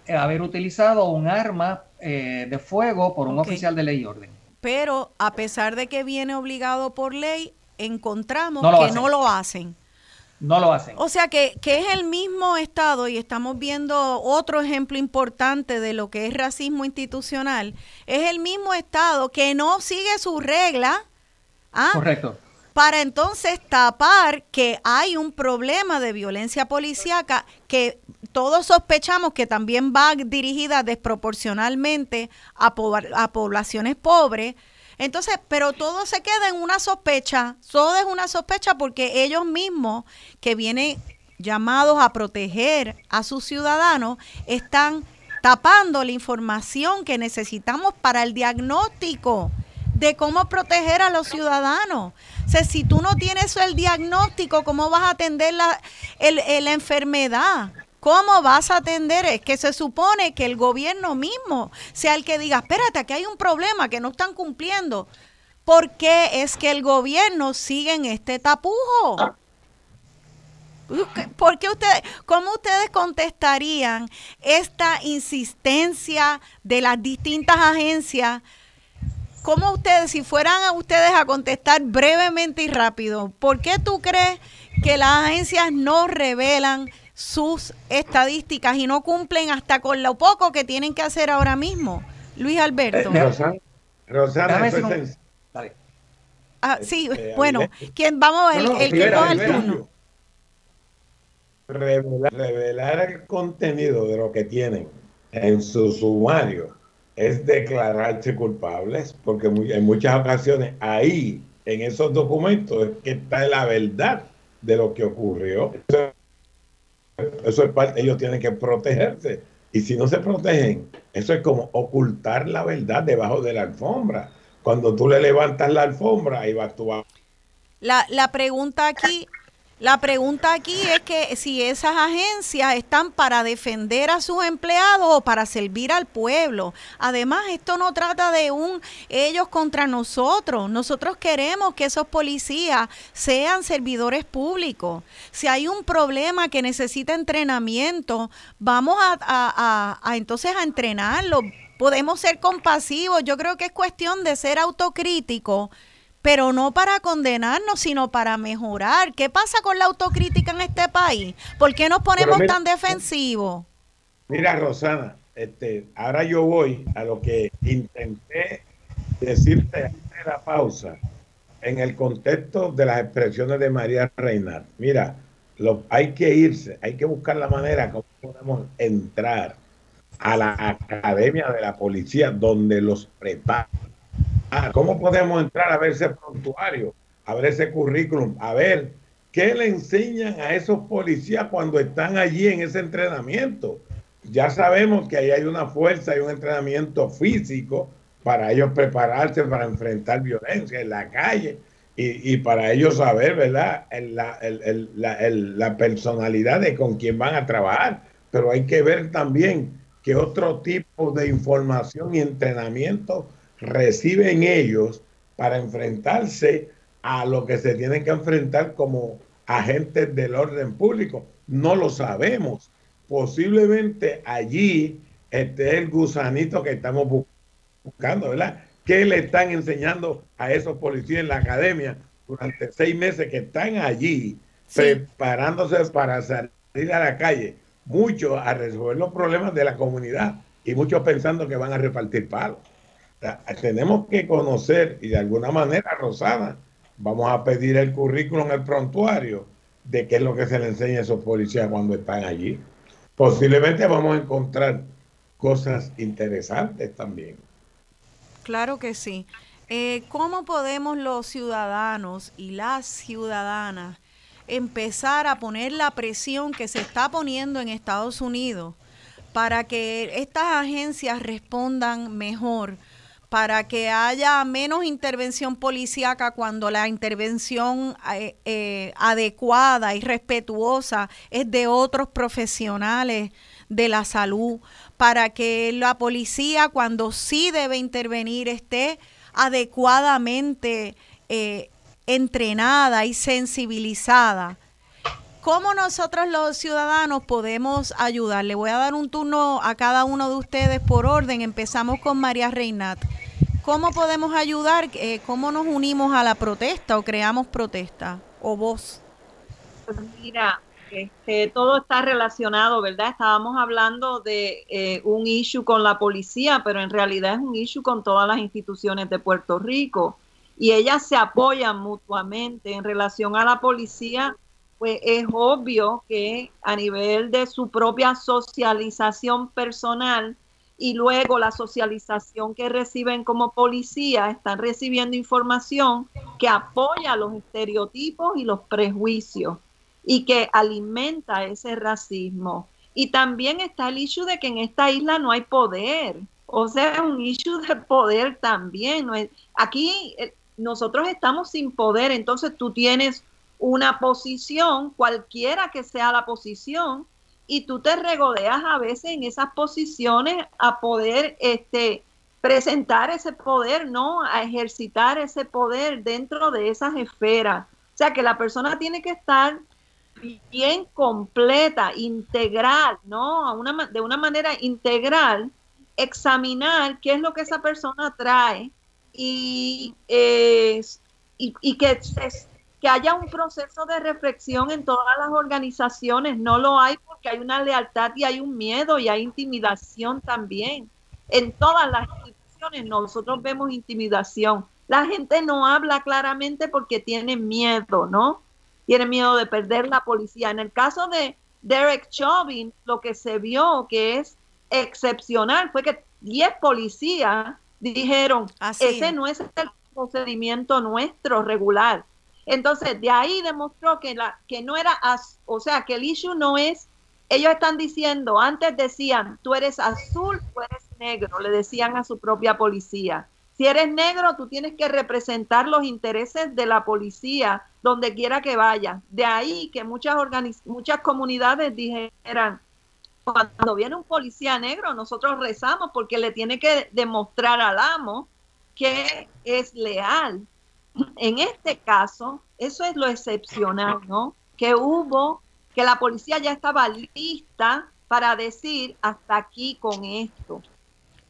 eh, haber utilizado un arma eh, de fuego por un oficial de ley y orden. Pero a pesar de que viene obligado por ley, encontramos que no lo hacen. No lo hacen. O sea que, que, es el mismo Estado, y estamos viendo otro ejemplo importante de lo que es racismo institucional, es el mismo Estado que no sigue su regla. ¿ah? Correcto para entonces tapar que hay un problema de violencia policíaca que todos sospechamos que también va dirigida desproporcionalmente a, a poblaciones pobres. Entonces, pero todo se queda en una sospecha, todo es una sospecha porque ellos mismos que vienen llamados a proteger a sus ciudadanos están tapando la información que necesitamos para el diagnóstico de cómo proteger a los ciudadanos. O sea, si tú no tienes el diagnóstico, ¿cómo vas a atender la, la enfermedad? ¿Cómo vas a atender? Es que se supone que el gobierno mismo sea el que diga, espérate, aquí hay un problema que no están cumpliendo. ¿Por qué es que el gobierno sigue en este tapujo? ¿Por qué ustedes, cómo ustedes contestarían esta insistencia de las distintas agencias? ¿Cómo ustedes, si fueran a ustedes a contestar brevemente y rápido, ¿por qué tú crees que las agencias no revelan sus estadísticas y no cumplen hasta con lo poco que tienen que hacer ahora mismo? Luis Alberto. Eh, Rosana, Ah, sí, este, bueno, ¿quién, vamos, el, el que coja el turno. Revelar, el contenido de lo que tienen en su sumario es declararse culpables, porque en muchas ocasiones ahí, en esos documentos, es que está la verdad de lo que ocurrió. Eso, es parte, ellos tienen que protegerse. Y si no se protegen, eso es como ocultar la verdad debajo de la alfombra. Cuando tú le levantas la alfombra, ahí va a actuar. La, la pregunta aquí la pregunta aquí es que si esas agencias están para defender a sus empleados o para servir al pueblo. Además, esto no trata de un ellos contra nosotros. Nosotros queremos que esos policías sean servidores públicos. Si hay un problema que necesita entrenamiento, vamos a, entonces a entrenarlo. Podemos ser compasivos. Yo creo que es cuestión de ser autocrítico pero no para condenarnos, sino para mejorar. ¿Qué pasa con la autocrítica en este país? ¿Por qué nos ponemos tan defensivos? Mira, Rosana, este, ahora yo voy a lo que intenté decirte antes de la pausa, en el contexto de las expresiones de María Reinal. Mira, lo, hay que irse, hay que buscar la manera como podemos entrar a la academia de la policía donde los preparan Ah, ¿Cómo podemos entrar a ver ese prontuario, a ver ese currículum, a ver qué le enseñan a esos policías cuando están allí en ese entrenamiento? Ya sabemos que ahí hay una fuerza y un entrenamiento físico para ellos prepararse para enfrentar violencia en la calle y, para ellos saber, ¿verdad?, la, personalidad de con quién van a trabajar. Pero hay que ver también que otro tipo de información y entrenamiento reciben ellos para enfrentarse a lo que se tienen que enfrentar como agentes del orden público. No lo sabemos. Posiblemente allí esté el gusanito que estamos buscando, ¿verdad? ¿Qué le están enseñando a esos policías en la academia durante seis meses que están allí preparándose para salir a la calle? Muchos a resolver los problemas de la comunidad y muchos pensando que van a repartir palos tenemos que conocer y de alguna manera, Rosana, vamos a pedir el currículum, el prontuario de qué es lo que se le enseña a esos policías cuando están allí. Posiblemente vamos a encontrar cosas interesantes también. Claro que sí. Eh, ¿Cómo podemos los ciudadanos y las ciudadanas empezar a poner la presión que se está poniendo en Estados Unidos para que estas agencias respondan mejor? Para que haya menos intervención policíaca cuando la intervención eh, eh, adecuada y respetuosa es de otros profesionales de la salud, para que la policía cuando sí debe intervenir esté adecuadamente eh, entrenada y sensibilizada. ¿Cómo nosotros los ciudadanos podemos ayudar? Le voy a dar un turno a cada uno de ustedes por orden. Empezamos con María Reinat. ¿Cómo podemos ayudar? Eh, ¿Cómo nos unimos a la protesta o creamos protesta o voz? Pues mira, este, todo está relacionado, ¿verdad? Estábamos hablando de eh, un issue con la policía, pero en realidad es un issue con todas las instituciones de Puerto Rico. y ellas se apoyan mutuamente en relación a la policía, pues es obvio que a nivel de su propia socialización personal y luego la socialización que reciben como policía, están recibiendo información que apoya los estereotipos y los prejuicios y que alimenta ese racismo. Y también está el issue de que en esta isla no hay poder. O sea, es un issue de poder también. Aquí eh, nosotros estamos sin poder, entonces tú tienes una posición, cualquiera que sea la posición, y tú te regodeas a veces en esas posiciones a poder este, presentar ese poder, ¿no? A ejercitar ese poder dentro de esas esferas. O sea, que la persona tiene que estar bien completa, integral, ¿no? una, de una manera integral, examinar qué es lo que esa persona trae y, y, que, que haya un proceso de reflexión en todas las organizaciones. No lo hay porque hay una lealtad y hay un miedo y hay intimidación también. En todas las instituciones nosotros vemos intimidación. La gente no habla claramente porque tiene miedo, ¿no? tiene miedo de perder la policía. En el caso de Derek Chauvin, lo que se vio que es excepcional fue que 10 policías dijeron, ese no es el procedimiento nuestro regular. Entonces, de ahí demostró que, la, que no era, o sea, que el issue no es, ellos están diciendo, antes decían, tú eres azul, tú eres negro, le decían a su propia policía. Si eres negro, tú tienes que representar los intereses de la policía donde quiera que vaya. De ahí que muchas, muchas comunidades dijeran, cuando viene un policía negro, nosotros rezamos porque le tiene que demostrar al amo que es leal. En este caso, eso es lo excepcional, ¿no? Que hubo, que la policía ya estaba lista para decir hasta aquí con esto.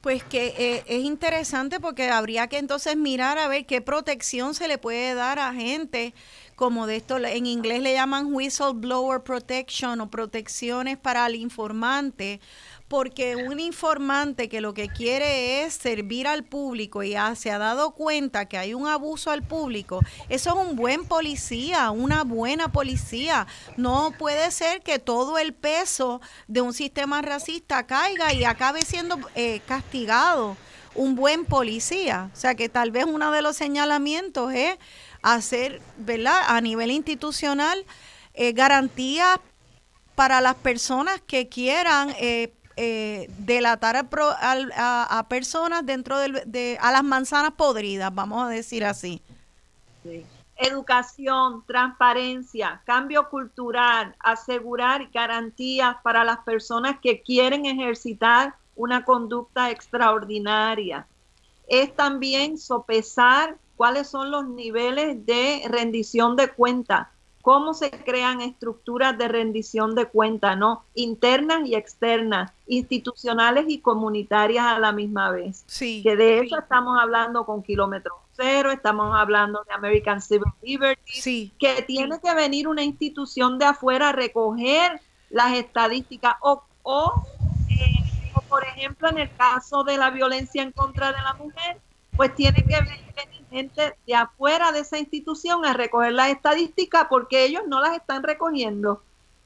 Pues que eh, es interesante porque habría que entonces mirar a ver qué protección se le puede dar a gente como de esto, en inglés le llaman whistleblower protection o protecciones para el informante, porque un informante que lo que quiere es servir al público y se ha dado cuenta que hay un abuso al público, eso es un buen policía, una buena policía. No puede ser que todo el peso de un sistema racista caiga y acabe siendo eh, castigado un buen policía. O sea que tal vez uno de los señalamientos es hacer, ¿verdad? A nivel institucional, eh, garantías para las personas que quieran eh, eh, delatar a, personas dentro de, a las manzanas podridas, vamos a decir así. Educación, transparencia, cambio cultural, asegurar garantías para las personas que quieren ejercitar una conducta extraordinaria. Es también sopesar cuáles son los niveles de rendición de cuenta cómo se crean estructuras de rendición de cuentas, ¿no? Internas y externas, institucionales y comunitarias a la misma vez. Sí. Que de eso estamos hablando con Kilómetro Cero, estamos hablando de American Civil Liberties, sí. que tiene que venir una institución de afuera a recoger las estadísticas o, o, eh, o por ejemplo, en el caso de la violencia en contra de la mujer, pues tiene que venir gente de afuera de esa institución a recoger las estadísticas porque ellos no las están recogiendo.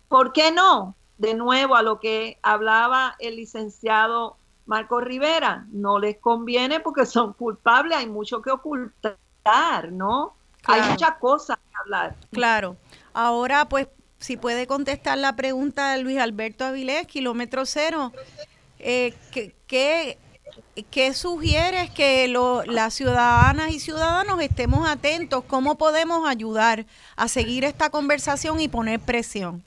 ¿Por qué no? De nuevo a lo que hablaba el licenciado Marco Rivera, no les conviene porque son culpables, hay mucho que ocultar, ¿no? Hay muchas cosas que hablar. Claro. Ahora, pues, si puede contestar la pregunta de Luis Alberto Avilés, kilómetro cero, eh, ¿qué, ¿Qué sugieres que las ciudadanas y ciudadanos estemos atentos? ¿Cómo podemos ayudar a seguir esta conversación y poner presión?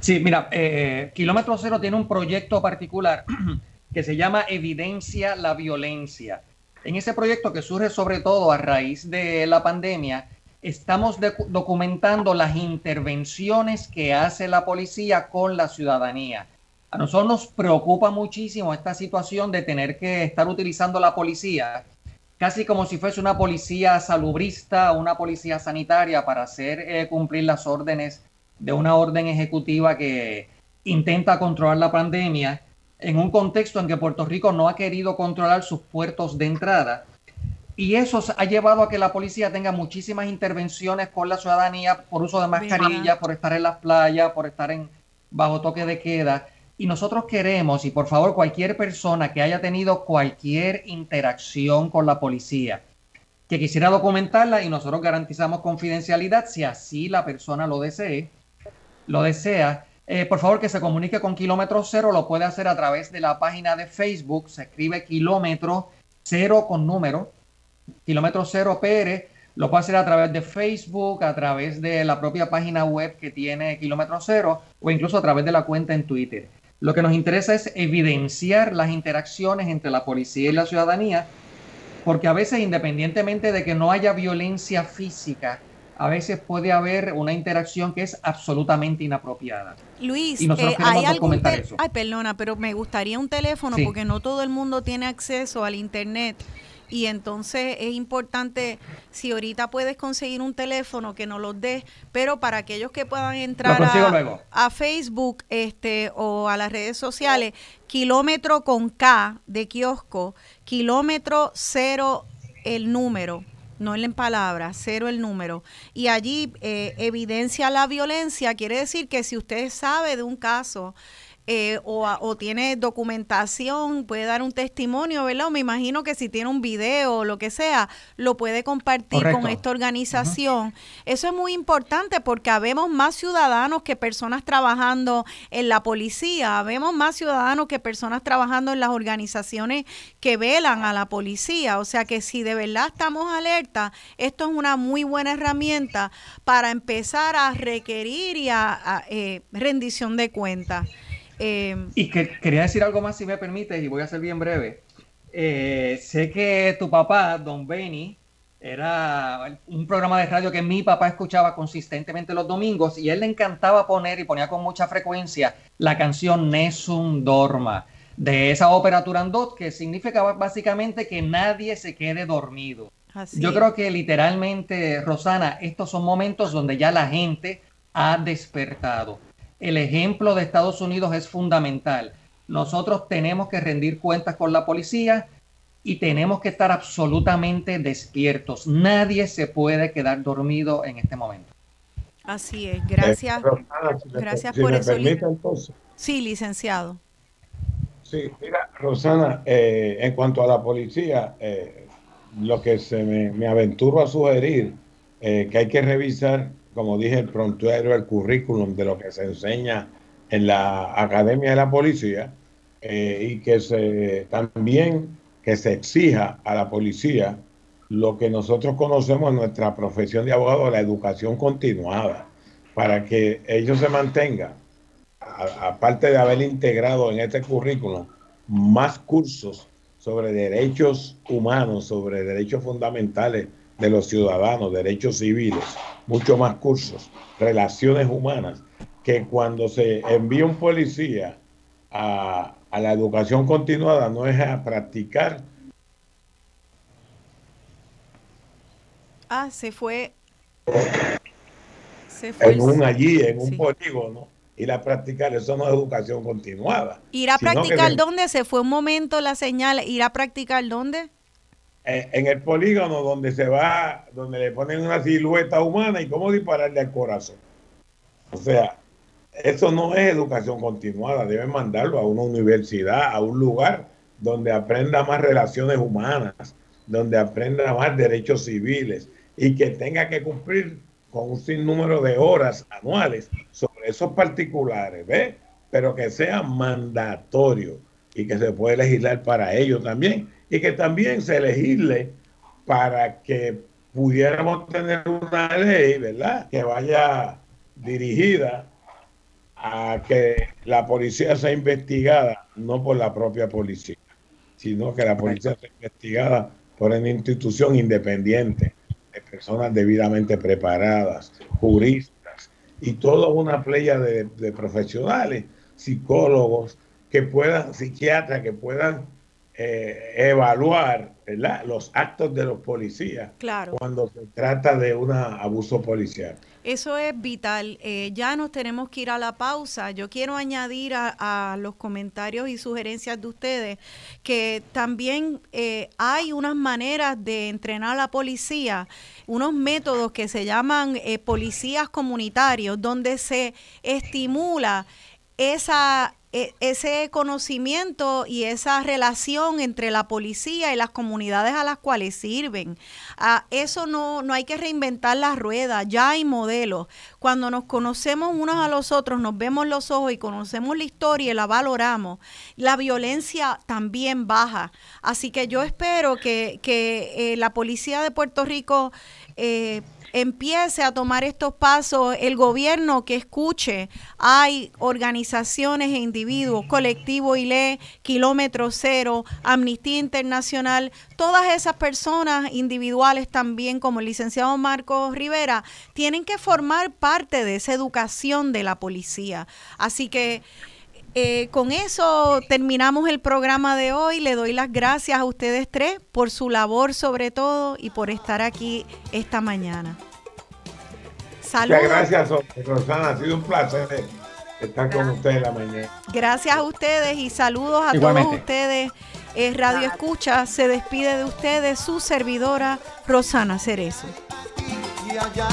Sí, mira, eh, Kilómetro Cero tiene un proyecto particular que se llama Evidencia la Violencia. En ese proyecto que surge sobre todo a raíz de la pandemia, estamos documentando las intervenciones que hace la policía con la ciudadanía. A nosotros nos preocupa muchísimo esta situación de tener que estar utilizando la policía casi como si fuese una policía salubrista o una policía sanitaria para hacer eh, cumplir las órdenes de una orden ejecutiva que intenta controlar la pandemia en un contexto en que Puerto Rico no ha querido controlar sus puertos de entrada. Y eso ha llevado a que la policía tenga muchísimas intervenciones con la ciudadanía por uso de mascarilla, por estar en las playas, por estar en bajo toque de queda. Y nosotros queremos, y por favor, cualquier persona que haya tenido cualquier interacción con la policía, que quisiera documentarla y nosotros garantizamos confidencialidad si así la persona lo desee, lo desea, eh, por favor que se comunique con Kilómetro Cero, lo puede hacer a través de la página de Facebook, se escribe Kilómetro Cero con número, Kilómetro Cero PR, lo puede hacer a través de Facebook, a través de la propia página web que tiene Kilómetro Cero o incluso a través de la cuenta en Twitter. Lo que nos interesa es evidenciar las interacciones entre la policía y la ciudadanía, porque a veces independientemente de que no haya violencia física, a veces puede haber una interacción que es absolutamente inapropiada. Luis, y eh, hay algún Ay, perdona, pero me gustaría un teléfono porque no todo el mundo tiene acceso al internet y entonces es importante, si ahorita puedes conseguir un teléfono que nos los des, pero para aquellos que puedan entrar a, Facebook este o a las redes sociales, kilómetro con K de kiosco, kilómetro cero el número no en palabras, cero el número, y allí eh, evidencia la violencia, quiere decir que si usted sabe de un caso eh, o, tiene documentación, puede dar un testimonio, ¿verdad? O me imagino que si tiene un video o lo que sea, lo puede compartir con esta organización. Eso es muy importante porque habemos más ciudadanos que personas trabajando en la policía, habemos más ciudadanos que personas trabajando en las organizaciones que velan a la policía. O sea que si de verdad estamos alerta, esto es una muy buena herramienta para empezar a requerir y a, eh, rendición de cuentas. Em, y que, quería decir algo más, si me permite, y voy a ser bien breve. Eh, sé que tu papá, Don Benny, era un programa de radio que mi papá escuchaba consistentemente los domingos y él le encantaba poner y ponía con mucha frecuencia la canción Nessun Dorma de esa ópera Turandot que significa básicamente que nadie se quede dormido. Yo creo que literalmente, Rosana, estos son momentos donde ya la gente ha despertado el ejemplo de Estados Unidos es fundamental. Nosotros tenemos que rendir cuentas con la policía y tenemos que estar absolutamente despiertos. Nadie se puede quedar dormido en este momento. Así es, gracias. gracias por eso. Sí, licenciado. Sí, mira, Rosana, eh, en cuanto a la policía, eh, lo que se me, aventuro a sugerir, eh, que hay que revisar como dije, el prontuario, el currículum de lo que se enseña en la Academia de la Policía eh, y que se también que se exija a la policía lo que nosotros conocemos en nuestra profesión de abogado, la educación continuada, para que ellos se mantengan, aparte de haber integrado en este currículum más cursos sobre derechos humanos, sobre derechos fundamentales de los ciudadanos, derechos civiles, mucho más cursos, relaciones humanas, que cuando se envía un policía a, la educación continuada no es a practicar. Ah, se fue. Se fue en un allí, en un polígono, ir a practicar, eso no es educación continuada. ¿Ir a practicar dónde? Se fue un momento la señal, ¿ir a practicar dónde? Eh, en el polígono donde se va, donde le ponen una silueta humana y cómo dispararle al corazón. O sea, eso no es educación continuada, deben mandarlo a una universidad, a un lugar donde aprenda más relaciones humanas, donde aprenda más derechos civiles y que tenga que cumplir con un sinnúmero de horas anuales sobre esos particulares, ¿ves? Pero que sea mandatorio y que se puede legislar para ello también y que también se legisle para que pudiéramos tener una ley, ¿verdad? Que vaya dirigida a que la policía sea investigada, no por la propia policía, sino que la policía sea investigada por una institución independiente, de personas debidamente preparadas, juristas y toda una playa de, de profesionales, psicólogos, que puedan, psiquiatras, que puedan eh, evaluar los actos de los policías cuando se trata de un abuso policial. Eso es vital. Eh, ya nos tenemos que ir a la pausa. Yo quiero añadir a, los comentarios y sugerencias de ustedes que también eh, hay unas maneras de entrenar a la policía, unos métodos que se llaman policías comunitarios, donde se estimula esa ese conocimiento y esa relación entre la policía y las comunidades a las cuales sirven. Ah, eso no, no hay que reinventar la rueda, ya hay modelos. Cuando nos conocemos unos a los otros, nos vemos los ojos y conocemos la historia y la valoramos, la violencia también baja. Así que yo espero que, que eh, la policía de Puerto Rico... Eh, empiece a tomar estos pasos, el gobierno que escuche, hay organizaciones e individuos, colectivo ILE, Kilómetro Cero, Amnistía Internacional, todas esas personas individuales también, como el licenciado Marcos Rivera, tienen que formar parte de esa educación de la policía. Así que eh, con eso terminamos el programa de hoy. Le doy las gracias a ustedes tres por su labor sobre todo y por estar aquí esta mañana. Saludos. Muchas gracias, Rosana. Ha sido un placer estar con ustedes la mañana. Gracias a ustedes y saludos a todos ustedes. Eh, Radio Escucha se despide de ustedes su servidora Rosana Cerezo. Y allá.